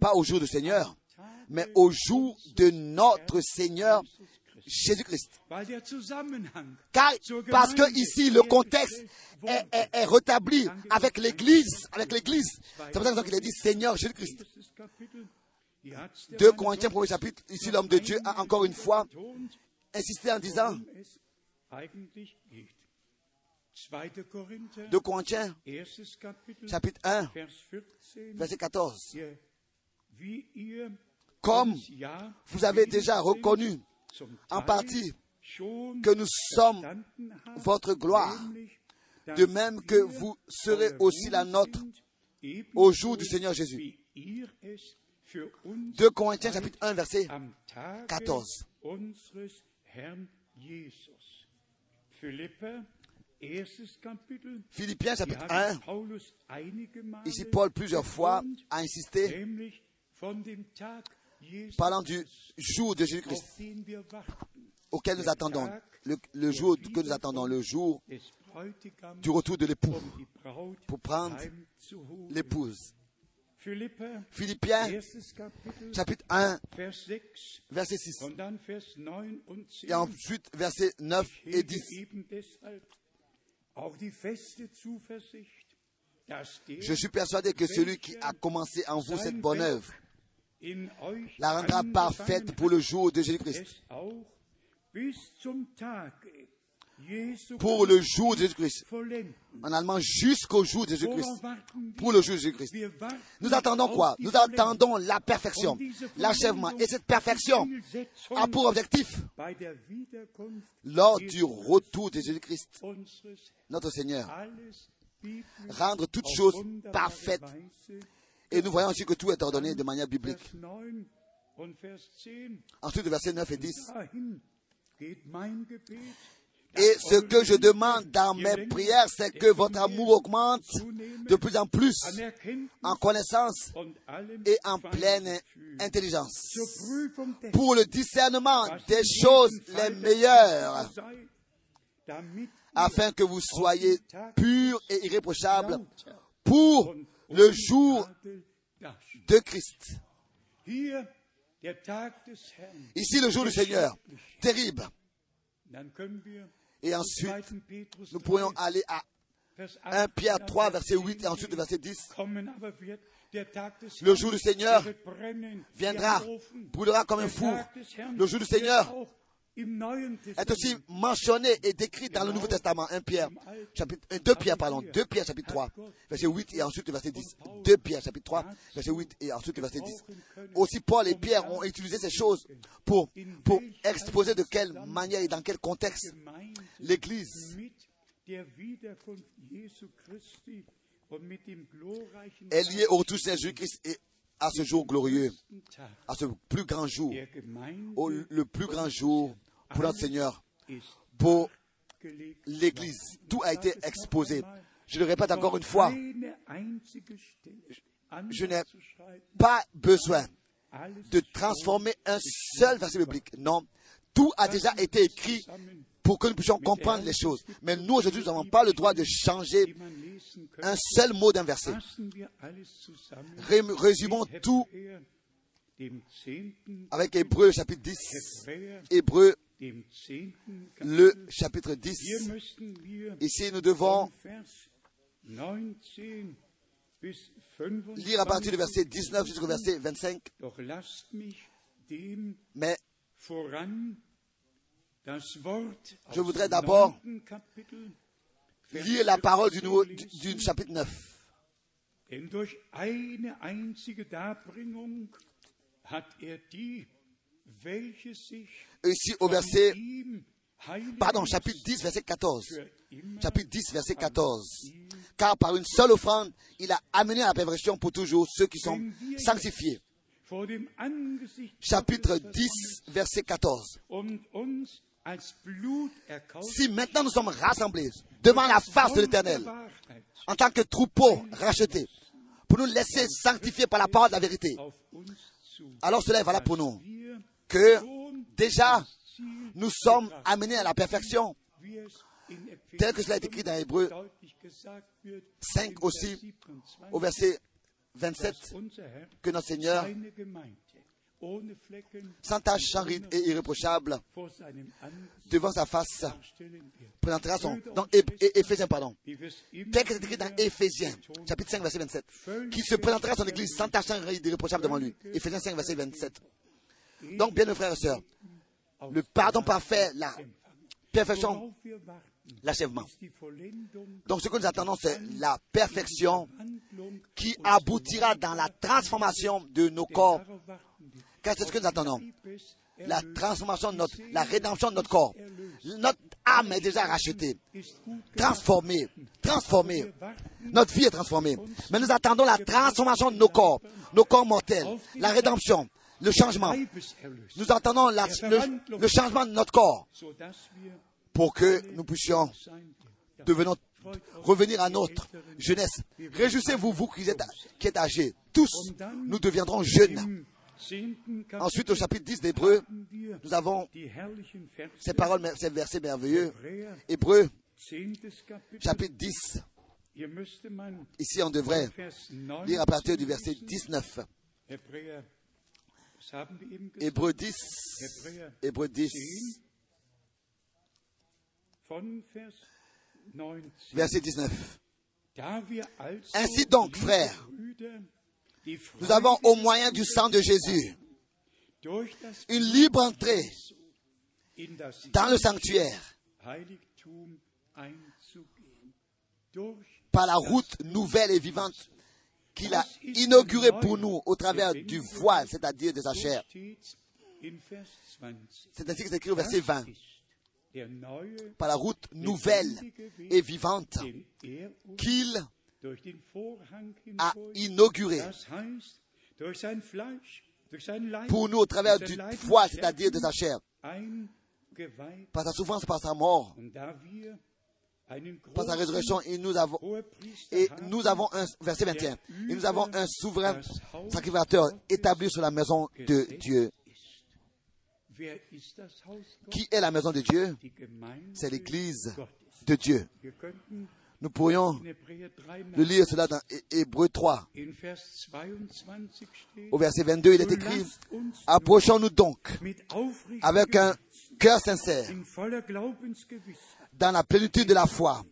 Pas au jour du Seigneur, mais au jour de notre Seigneur Jésus-Christ. Car, parce que ici, le contexte est, est, est rétabli avec l'Église, avec l'Église. C'est pour ça qu'il a dit Seigneur Jésus-Christ. 2 Corinthiens, premier chapitre, ici l'homme de Dieu a encore une fois insisté en disant 2 Corinthiens, chapitre 1, verset 14. Comme vous avez déjà reconnu en partie que nous sommes votre gloire, de même que vous serez aussi la nôtre au jour du Seigneur Jésus. 2 Corinthiens chapitre 1 verset 14. Philippiens chapitre 1. Ici Paul plusieurs fois a insisté parlant du jour de Jésus-Christ auquel nous attendons, le, le, jour que nous attendons, le jour du retour de l'époux pour prendre l'épouse. Philippiens chapitre 1 verset 6 et ensuite verset 9 et 10. Je suis persuadé que celui qui a commencé en vous cette bonne œuvre la rendra parfaite pour le jour de Jésus-Christ. Pour le jour de Jésus-Christ. En allemand, jusqu'au jour de Jésus-Christ. Pour le jour de Jésus-Christ. Nous attendons quoi? Nous attendons la perfection, l'achèvement. Et cette perfection a pour objectif, lors du retour de Jésus-Christ, notre Seigneur, rendre toutes choses parfaites et nous voyons aussi que tout est ordonné de manière biblique. Ensuite, le verset 9 et 10. Et ce que je demande dans mes prières, c'est que votre amour augmente de plus en plus en connaissance et en pleine intelligence pour le discernement des choses les meilleures afin que vous soyez purs et irréprochables pour le jour de Christ. Ici, le jour du Seigneur, terrible. Et ensuite, nous pourrions aller à 1 Pierre 3, verset 8 et ensuite verset 10. Le jour du Seigneur viendra, brûlera comme un four. Le jour du Seigneur est aussi mentionné et décrit dans le Nouveau Testament, 1 Pierre, chapitre, 2 Pierre, pardon, 2 Pierre, chapitre 3, verset 8 et ensuite verset 10. 2 Pierre, chapitre 3, verset 8 et ensuite verset 10. Aussi Paul et Pierre ont utilisé ces choses pour, pour exposer de quelle manière et dans quel contexte l'Église est liée au retour de Jésus-Christ et à ce jour glorieux, à ce plus grand jour, au, le plus grand jour pour notre Seigneur, pour l'Église. Tout a été exposé. Je le répète encore une fois, je n'ai pas besoin de transformer un seul verset biblique. Non, tout a déjà été écrit pour que nous puissions comprendre les choses. Mais nous, aujourd'hui, n'avons pas le droit de changer un seul mot d'un verset. Résumons tout avec Hébreu chapitre 10. Hébreu le chapitre 10. Ici, nous devons lire à partir du verset 19 jusqu'au verset 25. Mais je voudrais d'abord lire la parole du, nouveau, du, du chapitre 9. Denn durch eine einzige Darbringung hat er die, Ici au verset, pardon, chapitre 10, verset 14. für immer Chapitre 10, verset 14. Car par une seule offrande, il a amené à la perversion pour toujours ceux qui sont sanctifiés. Chapitre Gottes 10, verset 14. und uns als Blut erkauft Si maintenant nous sommes rassemblés devant la face de l'Éternel, en tant que troupeau racheté, pour nous laisser sanctifier par la parole de la vérité, alors cela est valable pour nous. Que déjà, nous sommes amenés à la perfection, tel que cela est écrit dans Hébreu deutlich gesagt wird, 5 im Vers aussi, 27, au verset 27, dass unser Herr que notre Seigneur, sans tache, sans ride et irréprochable, devant sa face, présentera son. É- Éphésiens, pardon. Tel que c'est écrit dans Éphésiens, chapitre 5, verset 27, qui se présentera à son église sans tache, sans ride, irréprochable devant lui. Éphésiens 5, verset 27. Donc, bien, mes frères et sœurs, le pardon parfait, la perfection, l'achèvement. Donc, ce que nous attendons, c'est la perfection qui aboutira dans la transformation de nos corps. Car c'est ce que nous attendons. La transformation de notre, la rédemption de notre corps. Notre âme est déjà rachetée, transformée, transformée. Notre vie est transformée. Mais nous attendons la transformation de nos corps, nos corps mortels, la rédemption, le changement. Nous attendons le, changement de notre corps pour que nous puissions devenons, revenir à notre jeunesse. Réjouissez-vous, vous qui êtes, qui êtes âgés. Tous, nous deviendrons jeunes. Ensuite, au chapitre 10 d'Hébreu, nous avons ces paroles, ces versets merveilleux. Hébreu, chapitre 10. Hier müsste man Ici, on devrait Vers 9 lire à partir du verset 19. Hébreu 10. Hebräer Hébreu 10, 10, von Vers 19. verset 19. Da wir also, Ainsi donc, frères, Nous avons au moyen du sang de Jésus une libre entrée dans le sanctuaire par la route nouvelle et vivante qu'il a inaugurée pour nous au travers du voile, c'est-à-dire de sa chair. steht's in Vers 20. C'est ainsi que c'est écrit au verset 20. ist der neue, Par la route nouvelle et vivante qu'il a inaugurée pour nous au travers du voile, c'est-à-dire de sa chair. Par sa souffrance, par sa mort, par sa résurrection, et nous avons, Hohepriester et haben, nous avons un, verset 21, et nous avons un souverain sacrificateur établi sur la maison de Dieu. Qui est la maison de Dieu? C'est l'église de Dieu. Nous pourrions in Hebräer 3 le lire cela dans Hé- Hébreux 3. in Vers 22 steht, Au verset 22, il est écrit, approchons-nous donc avec un cœur sincère, dans la plénitude de la foi,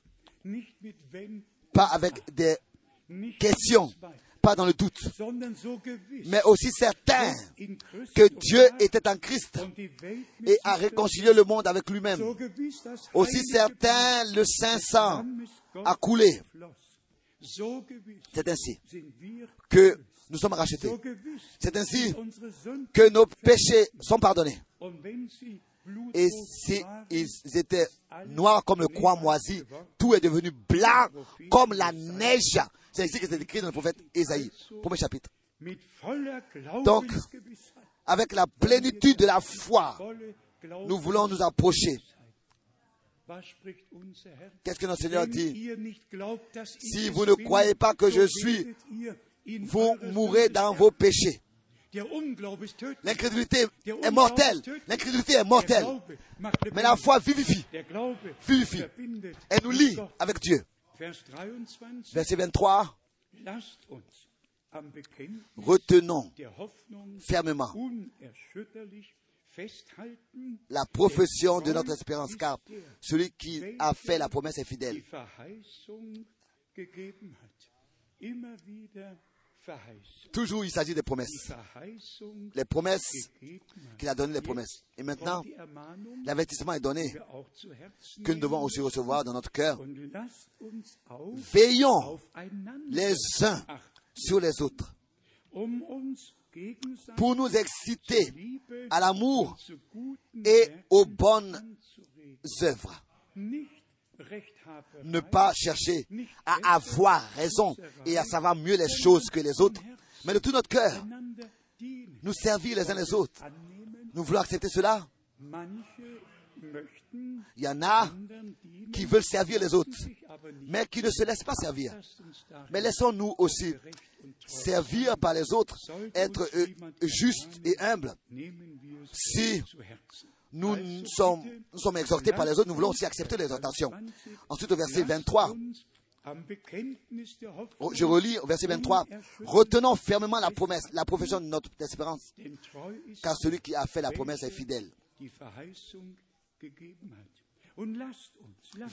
pas avec des questions, pas dans le doute, mais aussi certain que Dieu était en Christ et a réconcilié le monde avec lui-même. Aussi certain le saint sang Lammes Gottes a coulé. C'est ainsi que nous sommes rachetés. C'est ainsi que nos péchés sont pardonnés. Et ils étaient noirs comme le croix moisi, tout est devenu blanc comme la neige. C'est ainsi que c'est écrit dans le prophète Ésaïe, premier chapitre. Donc, Avec la plénitude de la foi, nous voulons nous approcher. Qu'est-ce que notre Seigneur dit? Si vous ne croyez pas que je suis, Vous mourrez dans vos péchés. L'incrédulité est mortelle. L'incrédulité est mortelle. Mais la foi vivifie. Vivifie. Elle nous lie avec Dieu. Vers 23. Verset 23. Lasst uns am Bekenntnis Retenons fermement la profession de notre espérance, car celui qui a fait la promesse est fidèle. Toujours, il s'agit des promesses. Les promesses qu'il a données, les promesses. Et maintenant, l'avertissement est donné que nous devons aussi recevoir dans notre cœur. Veillons les uns sur les autres um pour nous exciter à l'amour et aux bonnes œuvres. Ne pas chercher à avoir raison et à savoir mieux les choses que les autres, mais de tout notre cœur, nous servir les uns les autres. Nous voulons accepter cela. Il y en a qui veulent servir les autres, mais qui ne se laissent pas servir. Mais laissons-nous aussi servir par les autres, être euh, justes et humbles. Si. Nous sommes, exhortés par les autres, nous voulons aussi accepter les exhortations. Ensuite, au verset 23, Uns am Bekenntnis der Hoffnung, oh, je relis au verset 23, retenons fermement la promesse, la profession de notre espérance, car celui qui a fait la promesse est fidèle.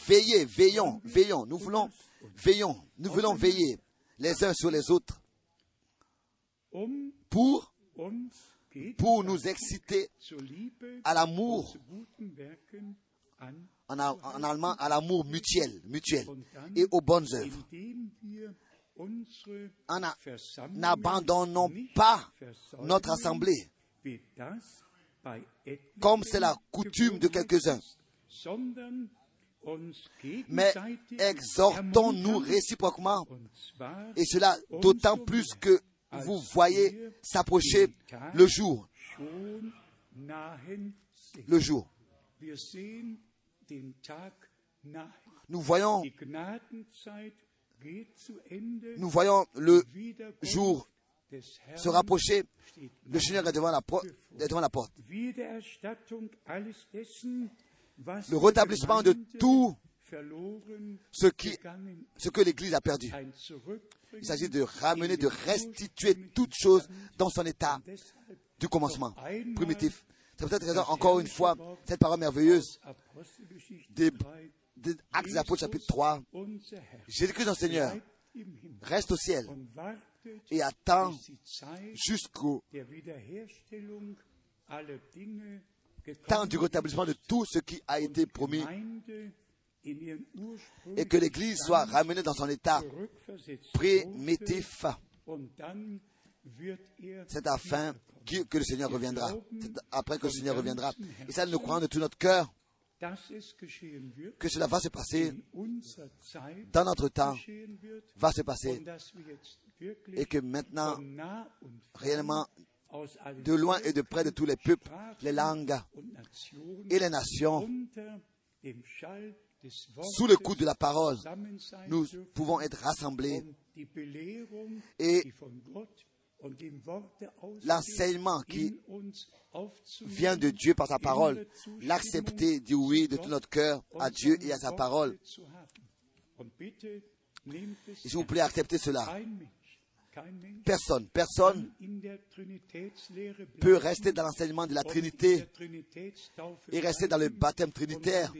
Veillez, veillons, veillons, nous voulons, veillons, nous voulons veiller les uns sur les autres pour, pour nous exciter à l'amour, en, allemand, à l'amour mutuel, mutuel, et aux bonnes œuvres. En N'abandonnons pas notre assemblée, comme c'est la coutume de quelques-uns, mais exhortons-nous réciproquement, et cela d'autant plus que vous voyez s'approcher le jour, le jour. Nous voyons, nous voyons le jour se rapprocher. Le. Seigneur est devant la, est devant la porte. Le rétablissement de tout ce, qui, ce que l'Église a perdu. Il s'agit de ramener, de restituer toutes choses dans son état du commencement primitif. C'est peut-être encore une fois, cette parole merveilleuse des, 3, des Actes Apôtres, chapitre 3. unser Herr Jésus-Christ, notre Seigneur, reste au ciel et attend jusqu'au temps du rétablissement de tout ce qui a été promis et que l'Église soit ramenée dans son état primitif. C'est afin que, le Seigneur reviendra. Après que le Seigneur reviendra. Et ça, nous croyons de tout notre cœur que cela va se passer dans notre temps, va se passer et que maintenant, réellement, de loin et de près de tous les peuples, les langues et les nations, sous le coup de la parole, nous pouvons être rassemblés et l'enseignement qui vient de Dieu par sa parole, l'accepter, dire oui de tout notre cœur à Dieu et à sa parole. Et s'il vous plaît, acceptez cela. Personne, personne peut rester dans l'enseignement de la Trinité et rester dans le baptême trinitaire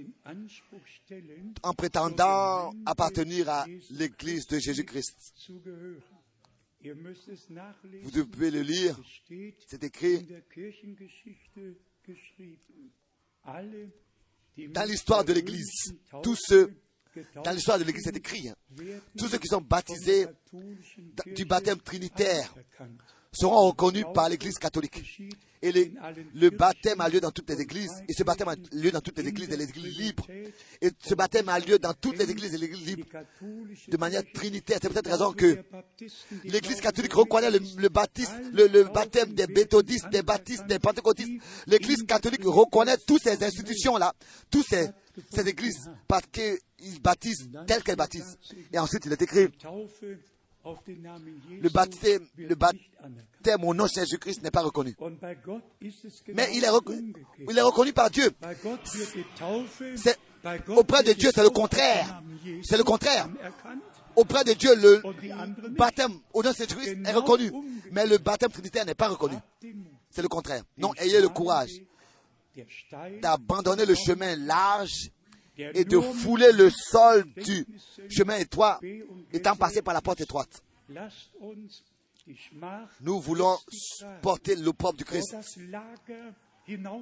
en prétendant appartenir à l'Église de Jésus-Christ. Vous devez le lire. C'est écrit dans l'histoire de l'Église. Tous ceux, dans l'histoire de l'Église, c'est écrit. hein. Tous ceux qui sont baptisés du baptême trinitaire seront reconnus par l'Église catholique. Et le baptême a lieu dans toutes les églises, et ce baptême a lieu dans toutes les églises et les églises libres. Et ce baptême a lieu dans toutes les églises et les églises libres de manière trinitaire. C'est peut-être raison que l'Église catholique reconnaît le, le le, baptême des méthodistes, des baptistes, des pentecôtistes. L'Église catholique reconnaît toutes ces institutions-là, toutes ces, ces églises, parce qu'ils baptisent tel qu'elles baptisent. Et ensuite, il est écrit, le baptême, le baptême au nom de Jésus-Christ n'est pas reconnu. Mais il est, reconnu, il est reconnu par Dieu. Auprès de Dieu, c'est le contraire. C'est le contraire. Auprès de Dieu, le baptême au nom de Jésus-Christ est reconnu. Mais le baptême trinitaire n'est pas reconnu. C'est le contraire. Non, ayez le courage d'abandonner le chemin large et de fouler le sol du chemin étroit, étant passé par la porte étroite. Nous voulons porter l'opprobre du Christ.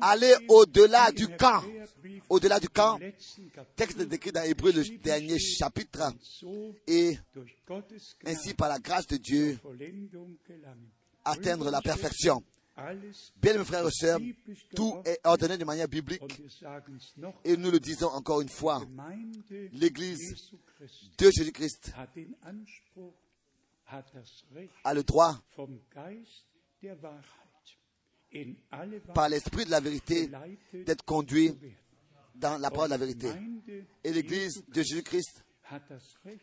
Aller au-delà du camp. Au-delà du camp. Texte décrit dans Hébreu, le dernier chapitre. Et ainsi, par la grâce de Dieu, atteindre la perfection. Bien, mes frères et sœurs, tout est ordonné de manière biblique. Et nous le disons encore une fois, l'Église de Jésus-Christ a le droit, par l'Esprit de la vérité, d'être conduit dans la parole de la vérité. Et l'Église de Jésus-Christ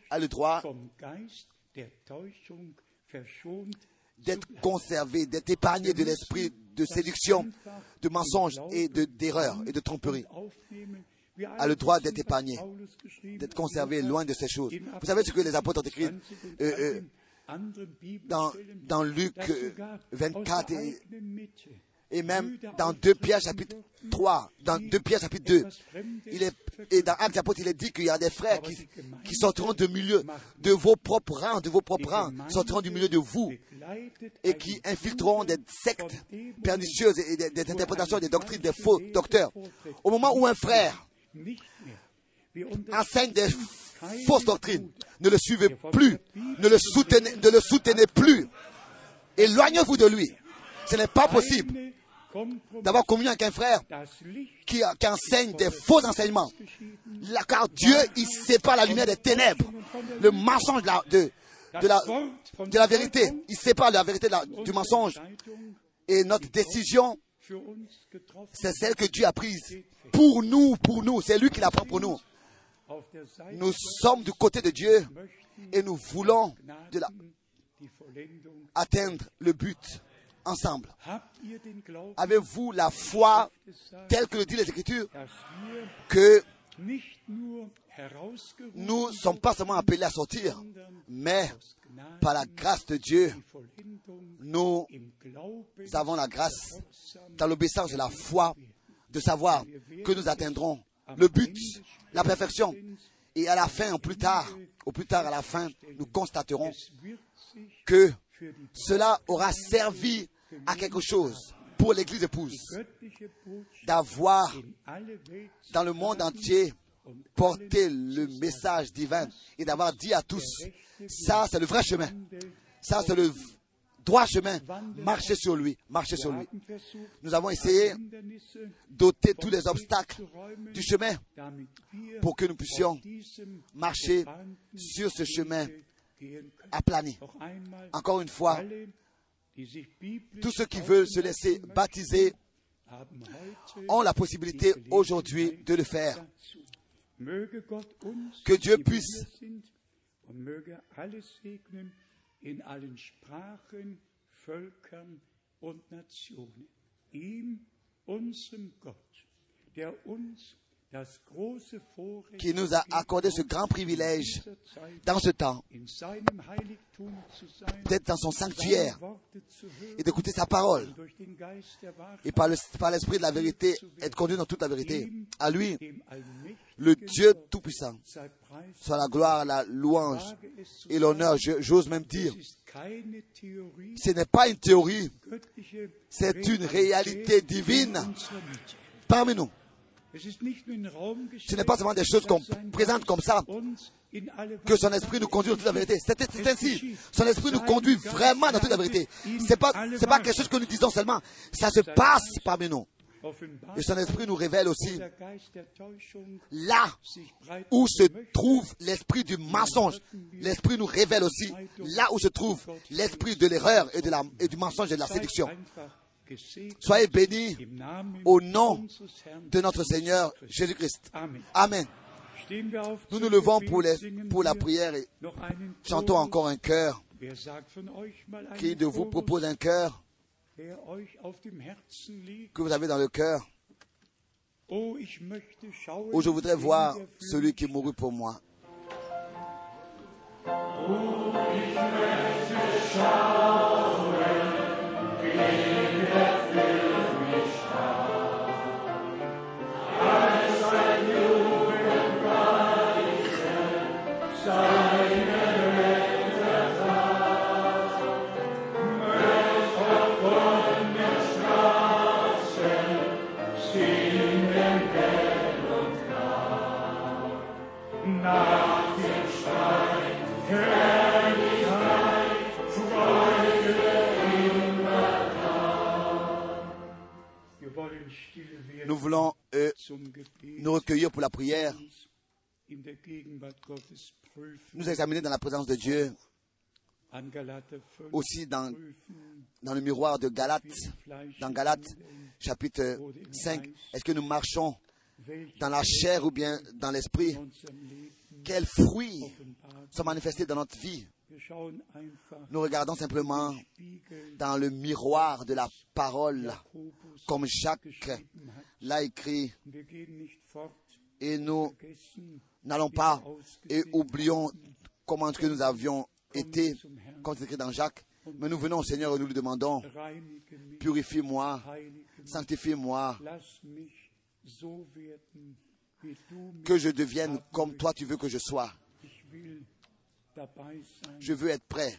a le droit d'être conservé, d'être épargné de l'esprit de séduction, de mensonge et d'erreur et de tromperie. A le droit d'être épargné, d'être conservé loin de ces choses. Vous savez ce que les apôtres ont écrit euh, euh, dans, dans Luc 24 et, et même dans 2 Pierre chapitre 3, dans 2 Pierre chapitre 2, il est, et dans Actes apôtres, il est dit qu'il y a des frères qui, qui sortiront de milieu, de vos propres rangs, de vos propres rangs, sortiront du milieu de vous, et qui infiltreront des sectes pernicieuses et des, des interprétations des doctrines des faux docteurs. Au moment où un frère enseigne des fausses doctrines, ne le suivez plus, ne le soutenez, ne le soutenez plus. Éloignez-vous de lui. Ce n'est pas possible d'avoir communion avec un frère qui, enseigne des faux enseignements. Car Dieu, il sépare la lumière des ténèbres, le mensonge de la, vérité. Il sépare la vérité du mensonge. Et notre décision, c'est celle que Dieu a prise pour nous, pour nous. C'est lui qui la prend pour nous. Nous sommes du côté de Dieu et nous voulons atteindre le but ensemble. Avez-vous la foi telle que le dit les Écritures? Que nous ne sommes pas seulement appelés à sortir, mais par la grâce de Dieu, nous avons la grâce, dans l'obéissance de la foi, de savoir que nous atteindrons le but, la perfection. Et à la fin, au plus tard, au plus tard, à la fin, nous constaterons que cela aura servi à quelque chose pour l'Église épouse d'avoir dans le monde entier porté le message divin et d'avoir dit à tous, ça c'est le vrai chemin, ça c'est le droit chemin, marchez sur lui, marchez sur lui. Nous avons essayé d'ôter tous les obstacles du chemin pour que nous puissions marcher sur ce chemin aplani. Encore une fois, tous ceux qui veulent se laisser baptiser ont la possibilité aujourd'hui de le faire. Que Dieu puisse qui nous a accordé ce grand privilège dans ce temps. D'être dans son sanctuaire et d'écouter sa parole. et par l'esprit de la vérité être conduit dans toute la vérité. À lui, le Dieu Tout-Puissant, soit la gloire, la louange et l'honneur, j'ose même dire, ce n'est pas une théorie, c'est une réalité divine. parmi nous. Ce n'est pas seulement des choses qu'on présente comme ça, que son esprit nous conduit dans toute la vérité. C'est ainsi. Son esprit nous conduit vraiment dans toute la vérité. Ce n'est pas, pas quelque chose que nous disons seulement. Ça se passe parmi nous. Et son esprit nous révèle aussi là où se trouve l'esprit du mensonge. L'esprit nous révèle aussi là où se trouve l'esprit de l'erreur et, et du mensonge et de la séduction. Soyez bénis au nom de notre Seigneur Jésus-Christ. Amen. Nous nous levons pour, la prière et chantons encore un cœur. Qui de vous propose un cœur que vous avez dans le cœur où je voudrais voir celui qui mourut pour moi. Nous voulons euh, nous recueillir pour la prière, nous examiner dans la présence de Dieu, An Galater 5 aussi dans, le miroir de Galates, dans Galates chapitre 5. Est-ce que nous marchons dans la chair ou bien dans l'esprit? Quels fruits sont manifestés dans notre vie? Nous regardons simplement dans le miroir de la parole, comme Jacques l'a écrit, et nous n'allons pas et oublions comment que nous avions été, comme c'est écrit dans Jacques, mais nous venons au Seigneur et nous lui demandons, purifie-moi, sanctifie-moi, que je devienne comme toi tu veux que je sois. Je veux être prêt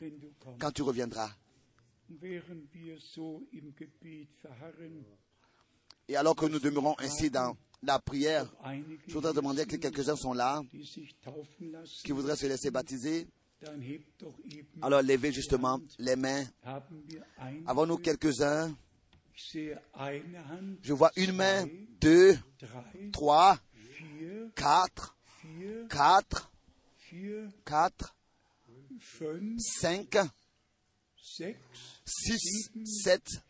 quand tu reviendras. Et alors que nous demeurons ainsi dans la prière, je voudrais demander que quelques-uns sont là, qui voudraient se laisser baptiser. Alors levez justement les mains. Avons-nous quelques-uns? Je vois une main, deux, trois, quatre, quatre, quatre, fünf, cinq, sechs, six, sept.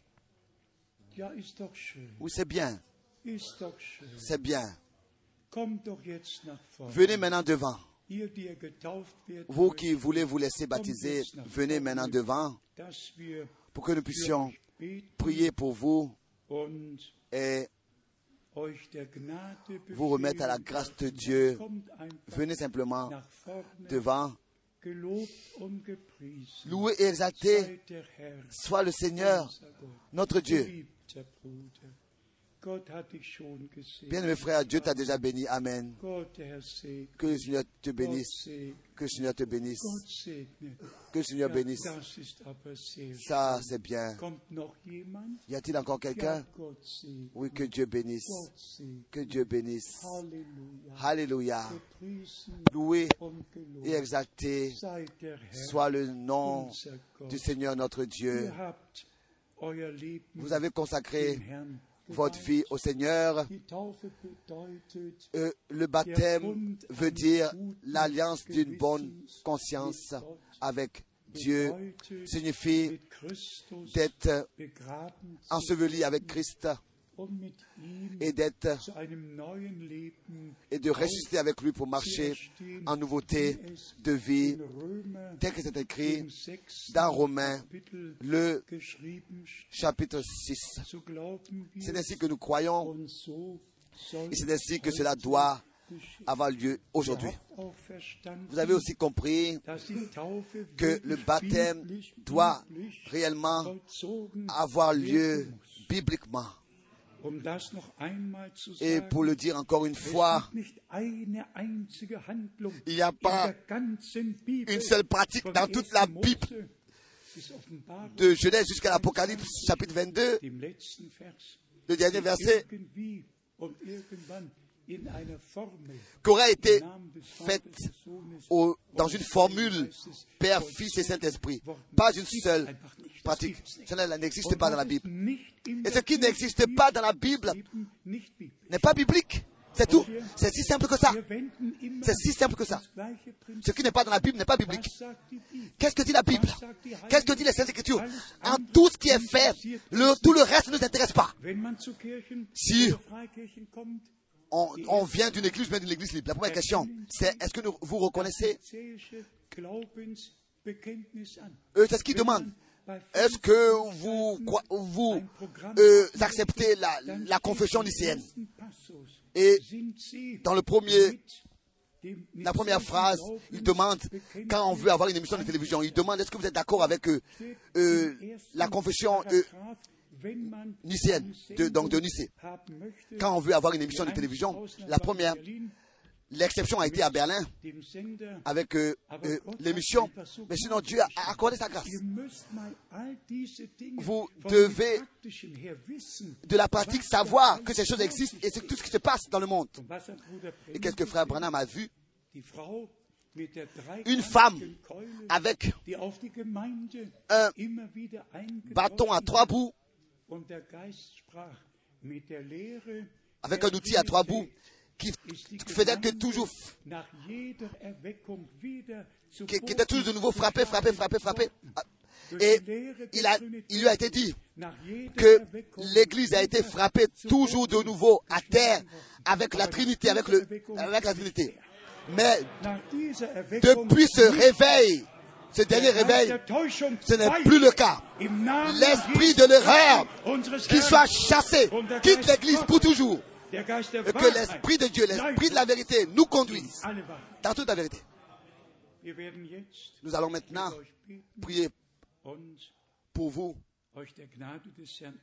ja, ist doch schön, Oui, c'est bien, c'est bien. Venez maintenant devant. Vous qui voulez vous laisser baptiser, venez maintenant devant pour que nous puissions prier pour vous et vous remettre à la grâce de Dieu. Venez simplement devant. Loué et exalté soit le Seigneur, notre Dieu. Geliebter Bruder, Gott hat dich schon gesehen. Bien-aimé frère, Dieu t'a déjà béni. Amen. Que le Seigneur te bénisse. Que le Seigneur te bénisse. Que le Seigneur bénisse. Ça, c'est bien. Y a-t-il encore quelqu'un? Oui, que Dieu bénisse. Que Dieu bénisse. Alléluia. Loué et exalté soit le nom du Seigneur notre Dieu. Vous avez consacré votre vie au Seigneur. Euh, le baptême veut dire l'alliance d'une bonne conscience avec Dieu. Signifie d'être enseveli avec Christ et d'être et de ressusciter avec lui pour marcher en nouveauté de vie, tel que c'est écrit dans Romains, le chapitre 6. So glauben C'est ainsi que nous croyons et c'est ainsi que cela doit avoir lieu aujourd'hui. Vous avez aussi compris que le baptême doit réellement avoir lieu bibliquement. Et sagen, pour le dire encore une fois, il n'y a pas une seule pratique dans toute la 1. Mose Bible, de Genèse jusqu'à l'Apocalypse, chapitre 22, dem letzten Vers, le dernier verset, irgendwie und irgendwann in einer Formel qui aurait été faite au- dans une formule Père, Fils et Saint-Esprit. Pas une seule pratique. Cela n'existe pas dans la Bible. Et ce qui n'existe pas dans la Bible n'est pas biblique. C'est tout. C'est si simple que ça. C'est si simple que ça. Ce qui n'est pas dans la Bible n'est pas biblique. Qu'est-ce que dit la Bible? Qu'est-ce que dit les Saintes Écritures? En tout ce qui est fait, le- tout le reste ne nous intéresse pas. Si- On, on vient d'une église, mais d'une église libre. La première question, c'est est-ce que vous reconnaissez C'est ce qu'ils demandent. Est-ce que vous, euh, acceptez la, confession lycéenne? Et dans le premier, la première phrase, il demande, quand on veut avoir une émission de télévision, il demande est-ce que vous êtes d'accord avec euh, la confession euh, nicéenne, de- donc de Nicée. Quand on veut avoir une émission de télévision, la première, l'exception a été à Berlin avec euh, euh, l'émission, mais sinon Dieu a accordé sa grâce. Vous devez de la pratique savoir que ces choses existent et c'est tout ce qui se passe dans le monde. Et qu'est-ce que frère Branham a vu Une femme avec un bâton à trois bouts Avec un outil à trois bouts qui faisait que toujours, qui, qui était toujours de nouveau frappé, frappé, frappé, frappé. Et il, a, il lui a été dit que l'Église a été frappée toujours de nouveau à terre avec la Trinité, avec, le, avec la Trinité. Mais depuis ce réveil, ce dernier réveil, ce n'est plus le cas. L'esprit de l'erreur, qu'il soit chassé, quitte l'Église pour toujours. Et que l'Esprit de Dieu, l'Esprit de la vérité nous conduise dans toute la vérité. Nous allons maintenant prier pour vous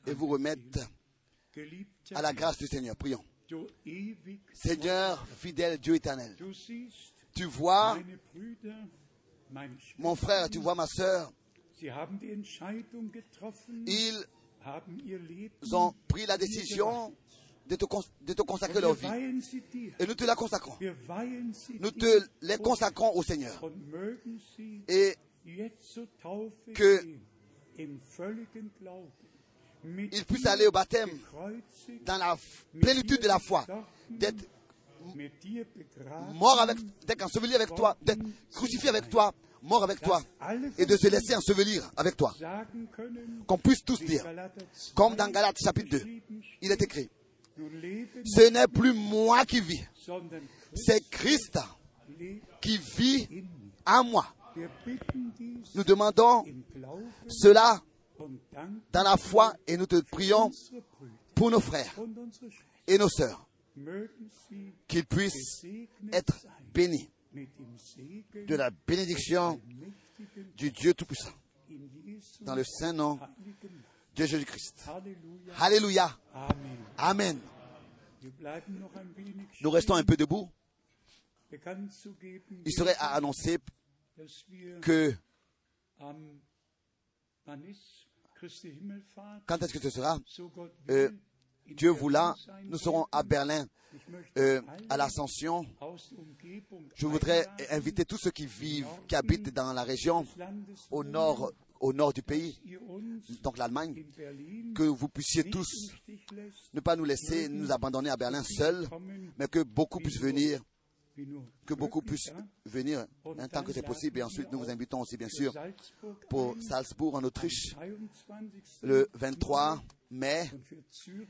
et vous remettre à la grâce du Seigneur. Prions. Seigneur, fidèle Dieu éternel, tu vois mon frère, tu vois ma getroffen, ils ont pris la décision de te, cons- de te consacrer leur vie. Et nous te la consacrons. Nous te les consacrons au Seigneur. Et jetzt zur Taufe que gehen, im völligen Glauben, mit ils puissent aller au baptême dans la plénitude de la foi, d'être mort avec, d'être enseveli avec toi, d'être crucifié avec toi, mort avec toi, et de se laisser ensevelir avec toi. Qu'on puisse tous dire, Galater 2 comme dans Galates chapitre 2, geschrieben steht, il est écrit, ce n'est plus moi qui vis, c'est Christ qui vit en moi. Nous demandons cela dans la foi et nous te prions pour nos frères et nos sœurs, qu'ils puissent être bénis de la bénédiction du Dieu Tout-Puissant. Dans le saint nom de Jésus-Christ. Alléluia. Amen. Nous restons un peu debout. Il serait à annoncer que quand est-ce que ce sera? Euh, Dieu voulant, nous serons à Berlin euh, à l'Ascension. Je voudrais inviter tous ceux qui vivent, qui habitent dans la région au nord, du pays, donc l'Allemagne, que vous puissiez tous ne pas nous laisser nous abandonner à Berlin seuls, mais que beaucoup puissent venir, que beaucoup puissent venir temps que c'est possible. Et ensuite, nous vous invitons aussi, bien sûr, pour Salzbourg en Autriche am 23. le 23 mai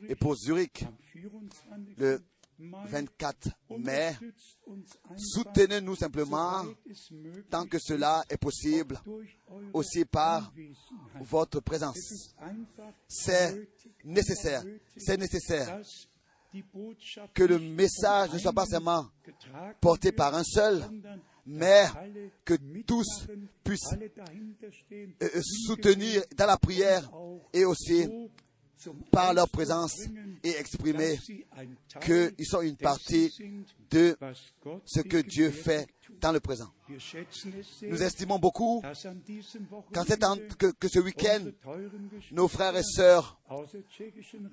et pour Zurich am 24. le Mai 24 mai. Soutenez-nous simplement tant que cela est possible, aussi par votre présence. C'est nécessaire, c'est nécessaire que le message ne soit pas seulement porté par un seul, mais que tous puissent euh, euh, soutenir dans la prière et aussi par leur présence et exprimer qu'ils sont une partie de ce que Dieu fait dans le présent. Nous estimons beaucoup que, que ce week-end, nos frères et sœurs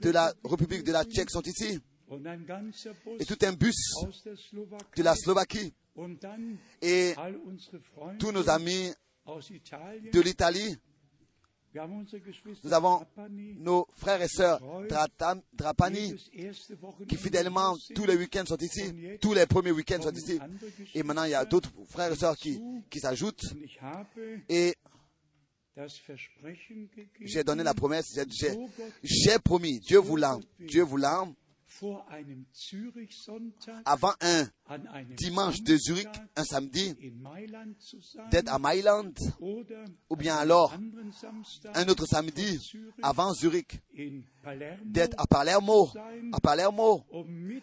de la République de la Tchèque sont ici et tout un bus de la Slovaquie et tous nos amis de l'Italie. Nous avons nos frères et sœurs Drapani qui fidèlement tous les week-ends sont ici, tous les premiers week-ends sont ici. Et maintenant il y a d'autres frères et sœurs qui, qui s'ajoutent. Et j'ai donné la promesse, j'ai- promis, Dieu voulant, Dieu voulant, avant un dimanche de Zurich, un samedi, d'être à Mailand, ou bien alors un autre samedi avant Zurich, d'être à Palermo, à Palermo, um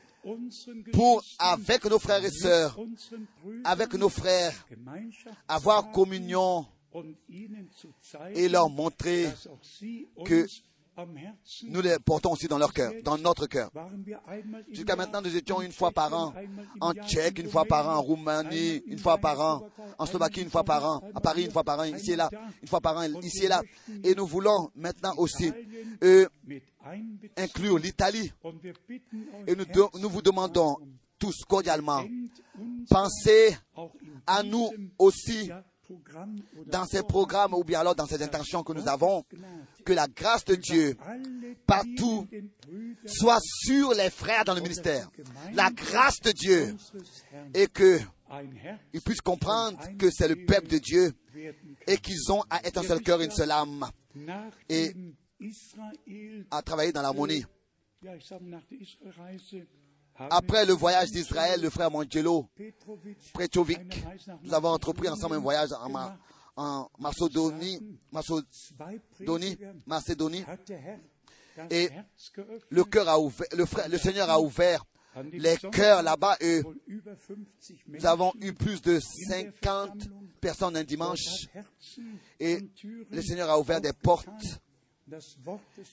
pour, avec nos frères et sœurs, avec nos frères, avoir communion et leur montrer que nous les portons aussi dans leur cœur, dans notre cœur. Jusqu'à maintenant, nous étions une fois par an en Tchèque, une fois par an en Roumanie, une fois par an en Slovaquie, une fois par an à Paris, une fois par an ici et là, une fois par an ici et là. Et nous voulons maintenant aussi euh, inclure l'Italie. Et nous, de- nous vous demandons darum, tous cordialement, pensez à nous aussi dans ces programmes ou bien alors dans ces intentions que nous avons, que la grâce de Dieu partout soit sur les frères dans le ministère. La grâce de Dieu et que ils puissent comprendre que c'est le peuple de Dieu et qu'ils ont à être un seul cœur, une seule âme et à travailler dans l'harmonie. Après le voyage d'Israël, le frère Mangelo Prechovic, nous avons entrepris ensemble un voyage en, Ma- en Macédonie, et le Seigneur a ouvert les cœurs là-bas nous avons eu plus de 50 personnes un dimanche. Et le Seigneur a ouvert des portes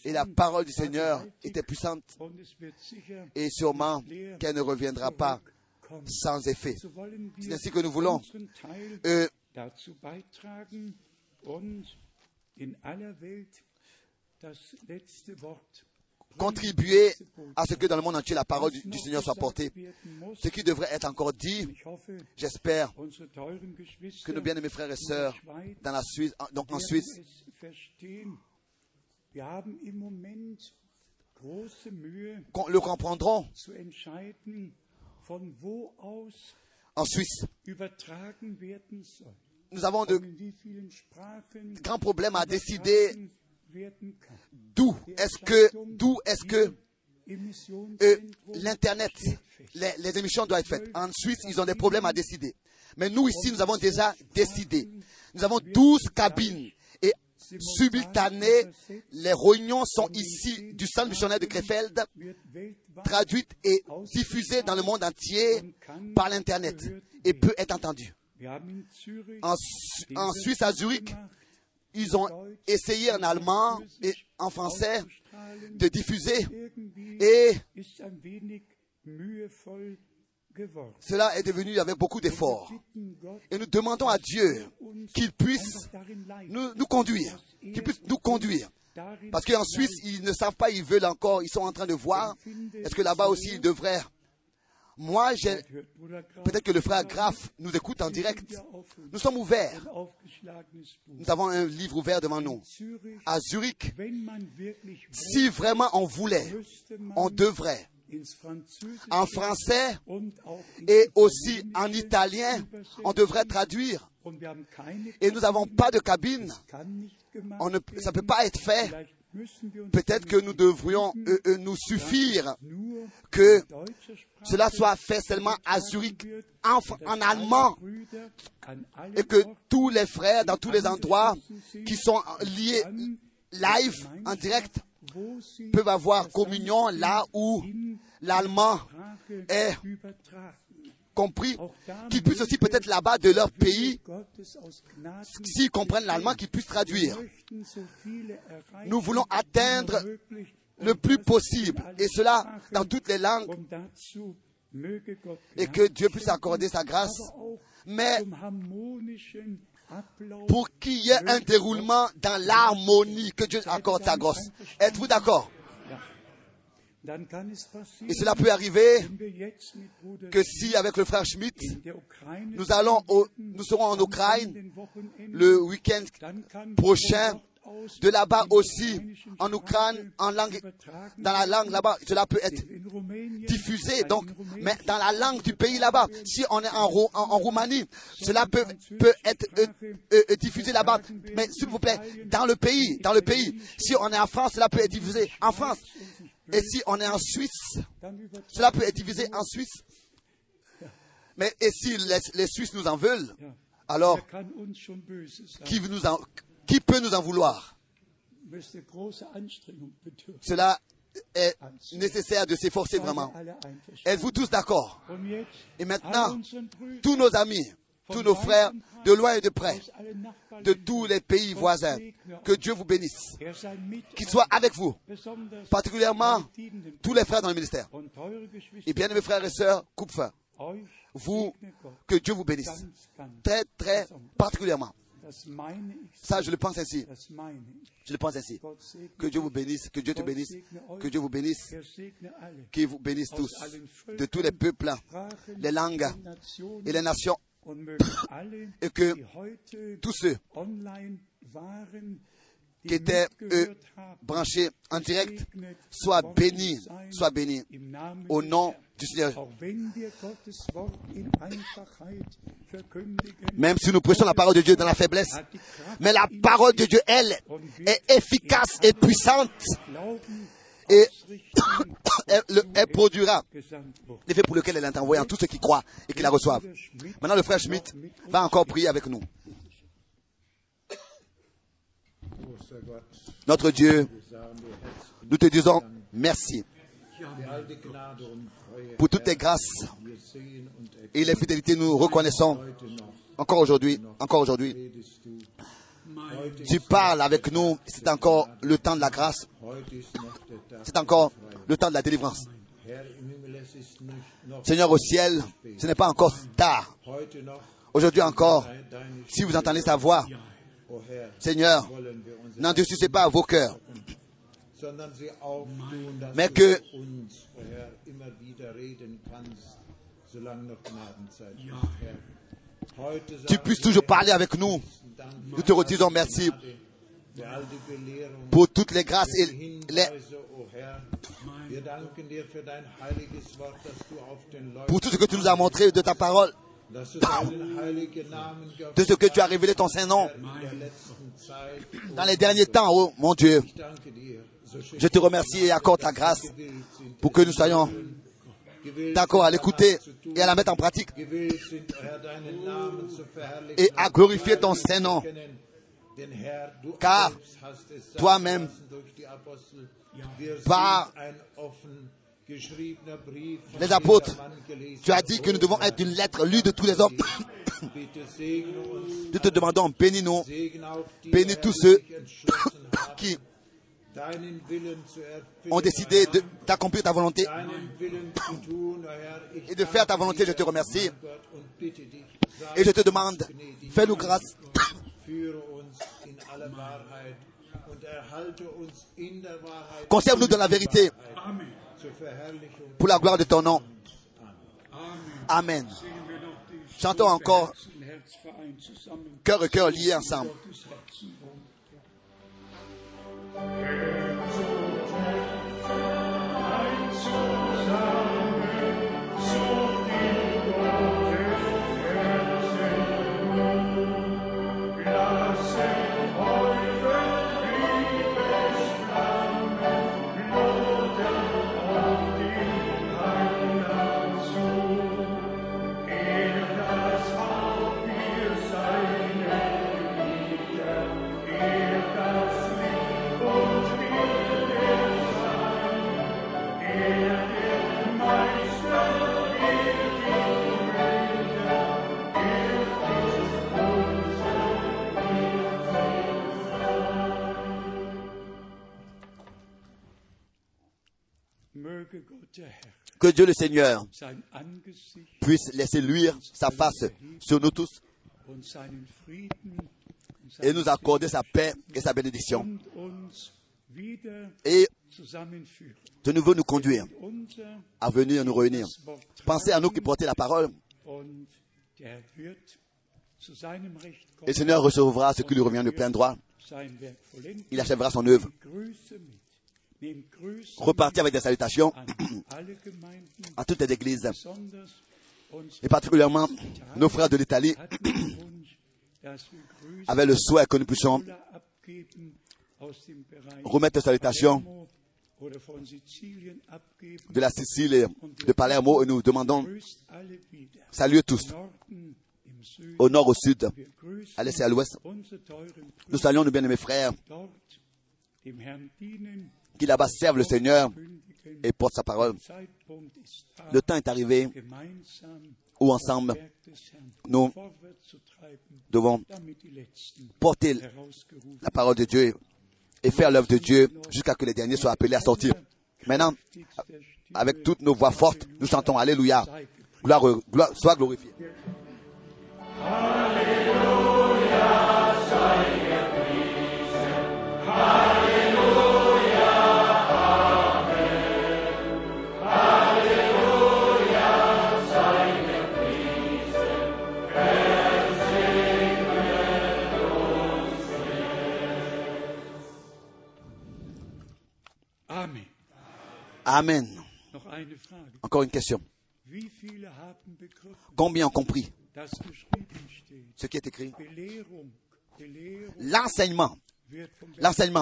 et la parole du Seigneur était puissante et sûrement qu'elle ne reviendra pas sans effet. C'est ainsi que nous voulons euh, contribuer à ce que dans le monde entier la parole du, du Seigneur soit portée. Ce qui devrait être encore dit, j'espère que nos bien-aimés frères et sœurs dans la Suisse, donc en Suisse, le comprendront en Suisse. Nous avons de grands problèmes à décider d'où est-ce que, d'où est-ce que euh, l'Internet, les, les émissions doivent être faites. En Suisse, ils ont des problèmes à décider. Mais nous, ici, nous avons déjà décidé. Nous avons 12 cabines. Simultanées, les réunions sont ici du centre missionnaire de Krefeld, traduites et diffusées dans le monde entier par l'Internet et peut être entendues. En, en Suisse, à Zurich, ils ont essayé en allemand et en français de diffuser et cela est devenu avec beaucoup d'efforts. Et nous demandons à Dieu qu'il puisse nous, conduire, qu'il puisse nous conduire. Parce qu'en Suisse, ils ne savent pas, ils veulent encore, ils sont en train de voir. Est-ce que là-bas aussi, ils devraient... Moi, j'ai... Peut-être que le frère Graff nous écoute en direct. Nous sommes ouverts. Nous avons un livre ouvert devant nous. À Zurich, si vraiment on voulait, on devrait, en français et aussi en italien, on devrait traduire. Et nous n'avons pas de cabine. ça ne peut pas être fait. Peut-être que nous devrions euh, euh, nous suffire que cela soit fait seulement à Zurich en, en allemand et que tous les frères dans tous les endroits qui sont liés live en direct peuvent avoir communion là où l'allemand est compris, qu'ils puissent aussi peut-être là-bas de leur pays, s'ils comprennent l'allemand, qu'ils puissent traduire. Nous voulons atteindre le plus possible, et cela dans toutes les langues, et que Dieu puisse accorder sa grâce, mais pour qu'il y ait un déroulement dans l'harmonie, que Dieu accorde sa grâce. Êtes-vous d'accord? Et cela peut arriver que si avec le frère Schmidt, nous allons au- nous serons en Ukraine le week-end prochain, de là-bas aussi, en Ukraine, en langue, dans la langue là-bas, cela peut être diffusé, donc, mais dans la langue du pays là-bas. Si on est en, en, en Roumanie, cela peut, peut être euh, euh, euh, diffusé là-bas. Mais s'il vous plaît, dans le pays, dans le pays, si on est en France, cela peut être diffusé en France. Et si on est en Suisse, cela peut être diffusé en Suisse. Mais et si les, les Suisses nous en veulent, alors qui, nous en- qui peut nous en vouloir? Cela est nécessaire de s'efforcer vraiment. Êtes-vous tous d'accord? Et maintenant, tous nos amis, tous nos frères, de loin et de près, de tous les pays voisins, que Dieu vous bénisse, qu'il soit avec vous, particulièrement tous les frères dans le ministère. Et bien, mes frères et sœurs, coupe fin, euch vous, que Dieu vous bénisse, très, très particulièrement. Ça, je le pense ainsi. Je le pense ainsi. Que Dieu vous bénisse, que Dieu te bénisse, que Dieu vous bénisse, qu'il vous bénisse tous, de tous les peuples, les langues et les nations, et que tous ceux qui étaient, eux, branchés en direct, soient bénis, soient bénis au nom du Seigneur. Même si nous prêchons la parole de Dieu dans la faiblesse, mais la parole de Dieu, elle, est efficace et puissante et elle, le- elle produira l'effet pour lequel elle est envoyée en tous ceux qui croient et qui la reçoivent. Maintenant, le frère Schmidt va encore prier avec nous. Notre Dieu, nous te disons merci pour toutes tes grâces et les fidélités. Nous reconnaissons encore aujourd'hui, encore aujourd'hui. Tu parles avec nous, c'est encore le temps de la grâce, c'est encore le temps de la délivrance. Seigneur au ciel, ce n'est pas encore tard. Aujourd'hui encore, si vous entendez sa voix, Seigneur, n'endurcissez pas vos cœurs, mais que tu puisses toujours parler avec nous. Nous te redisons merci pour toutes les grâces et les, pour tout ce que tu nous as montré de ta parole, de ce que tu as révélé ton Saint-Nom. Dans les derniers temps, oh mon Dieu. Je te remercie et accorde ta grâce pour que nous soyons d'accord à l'écouter et à la mettre en pratique et à glorifier ton Saint-Nom. Car toi-même, par les apôtres, tu as dit que nous devons être une lettre lue de tous les hommes. Nous te demandons, bénis-nous, bénis tous ceux qui ont décidé d'accomplir ta volonté. Et de faire ta volonté. Je te remercie. et je te demande, fais-nous grâce. Conserve-nous dans la vérité. Pour la gloire de ton nom. Amen. Chantons encore. cœur et cœur liés ensemble. Amen. Que Dieu le Seigneur puisse laisser luire sa face sur nous tous et nous accorder sa paix et sa bénédiction. Et de nouveau nous conduire à venir nous réunir. Pensez à nous qui portez la parole et le Seigneur recevra ce qui lui revient de plein droit. Il achèvera son œuvre. Repartir avec des salutations à toutes les églises et particulièrement nos frères de l'Italie avec le souhait que nous puissions remettre des salutations de la Sicile et de Palermo et nous demandons salut tous. Au nord, au sud, à l'est et à l'ouest. Nous saluons nos bien-aimés frères qui là-bas servent le Seigneur et portent sa parole. Le temps est arrivé où ensemble nous devons porter la parole de Dieu et faire l'œuvre de Dieu jusqu'à que les derniers soient appelés à sortir. Maintenant, avec toutes nos voix fortes, nous chantons Alléluia. Gloire, gloire, sois glorifié. Amen. Encore une question. Combien ont compris ce qui est écrit? L'enseignement,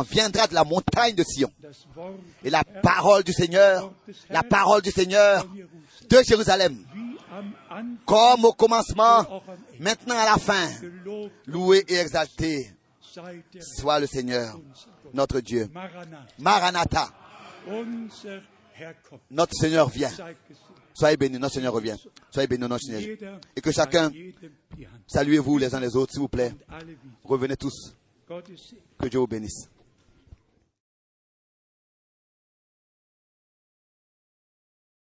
viendra de la montagne de Sion. Et la parole du Seigneur, la parole du Seigneur de Jérusalem, comme au commencement, maintenant à la fin, loué et exalté soit le Seigneur, notre Dieu. Maranatha, Notre Seigneur vient. Soyez bénis, notre Seigneur revient. Soyez bénis, notre Seigneur. Et que chacun, saluez-vous les uns les autres, s'il vous plaît. Revenez tous. Que Dieu vous bénisse.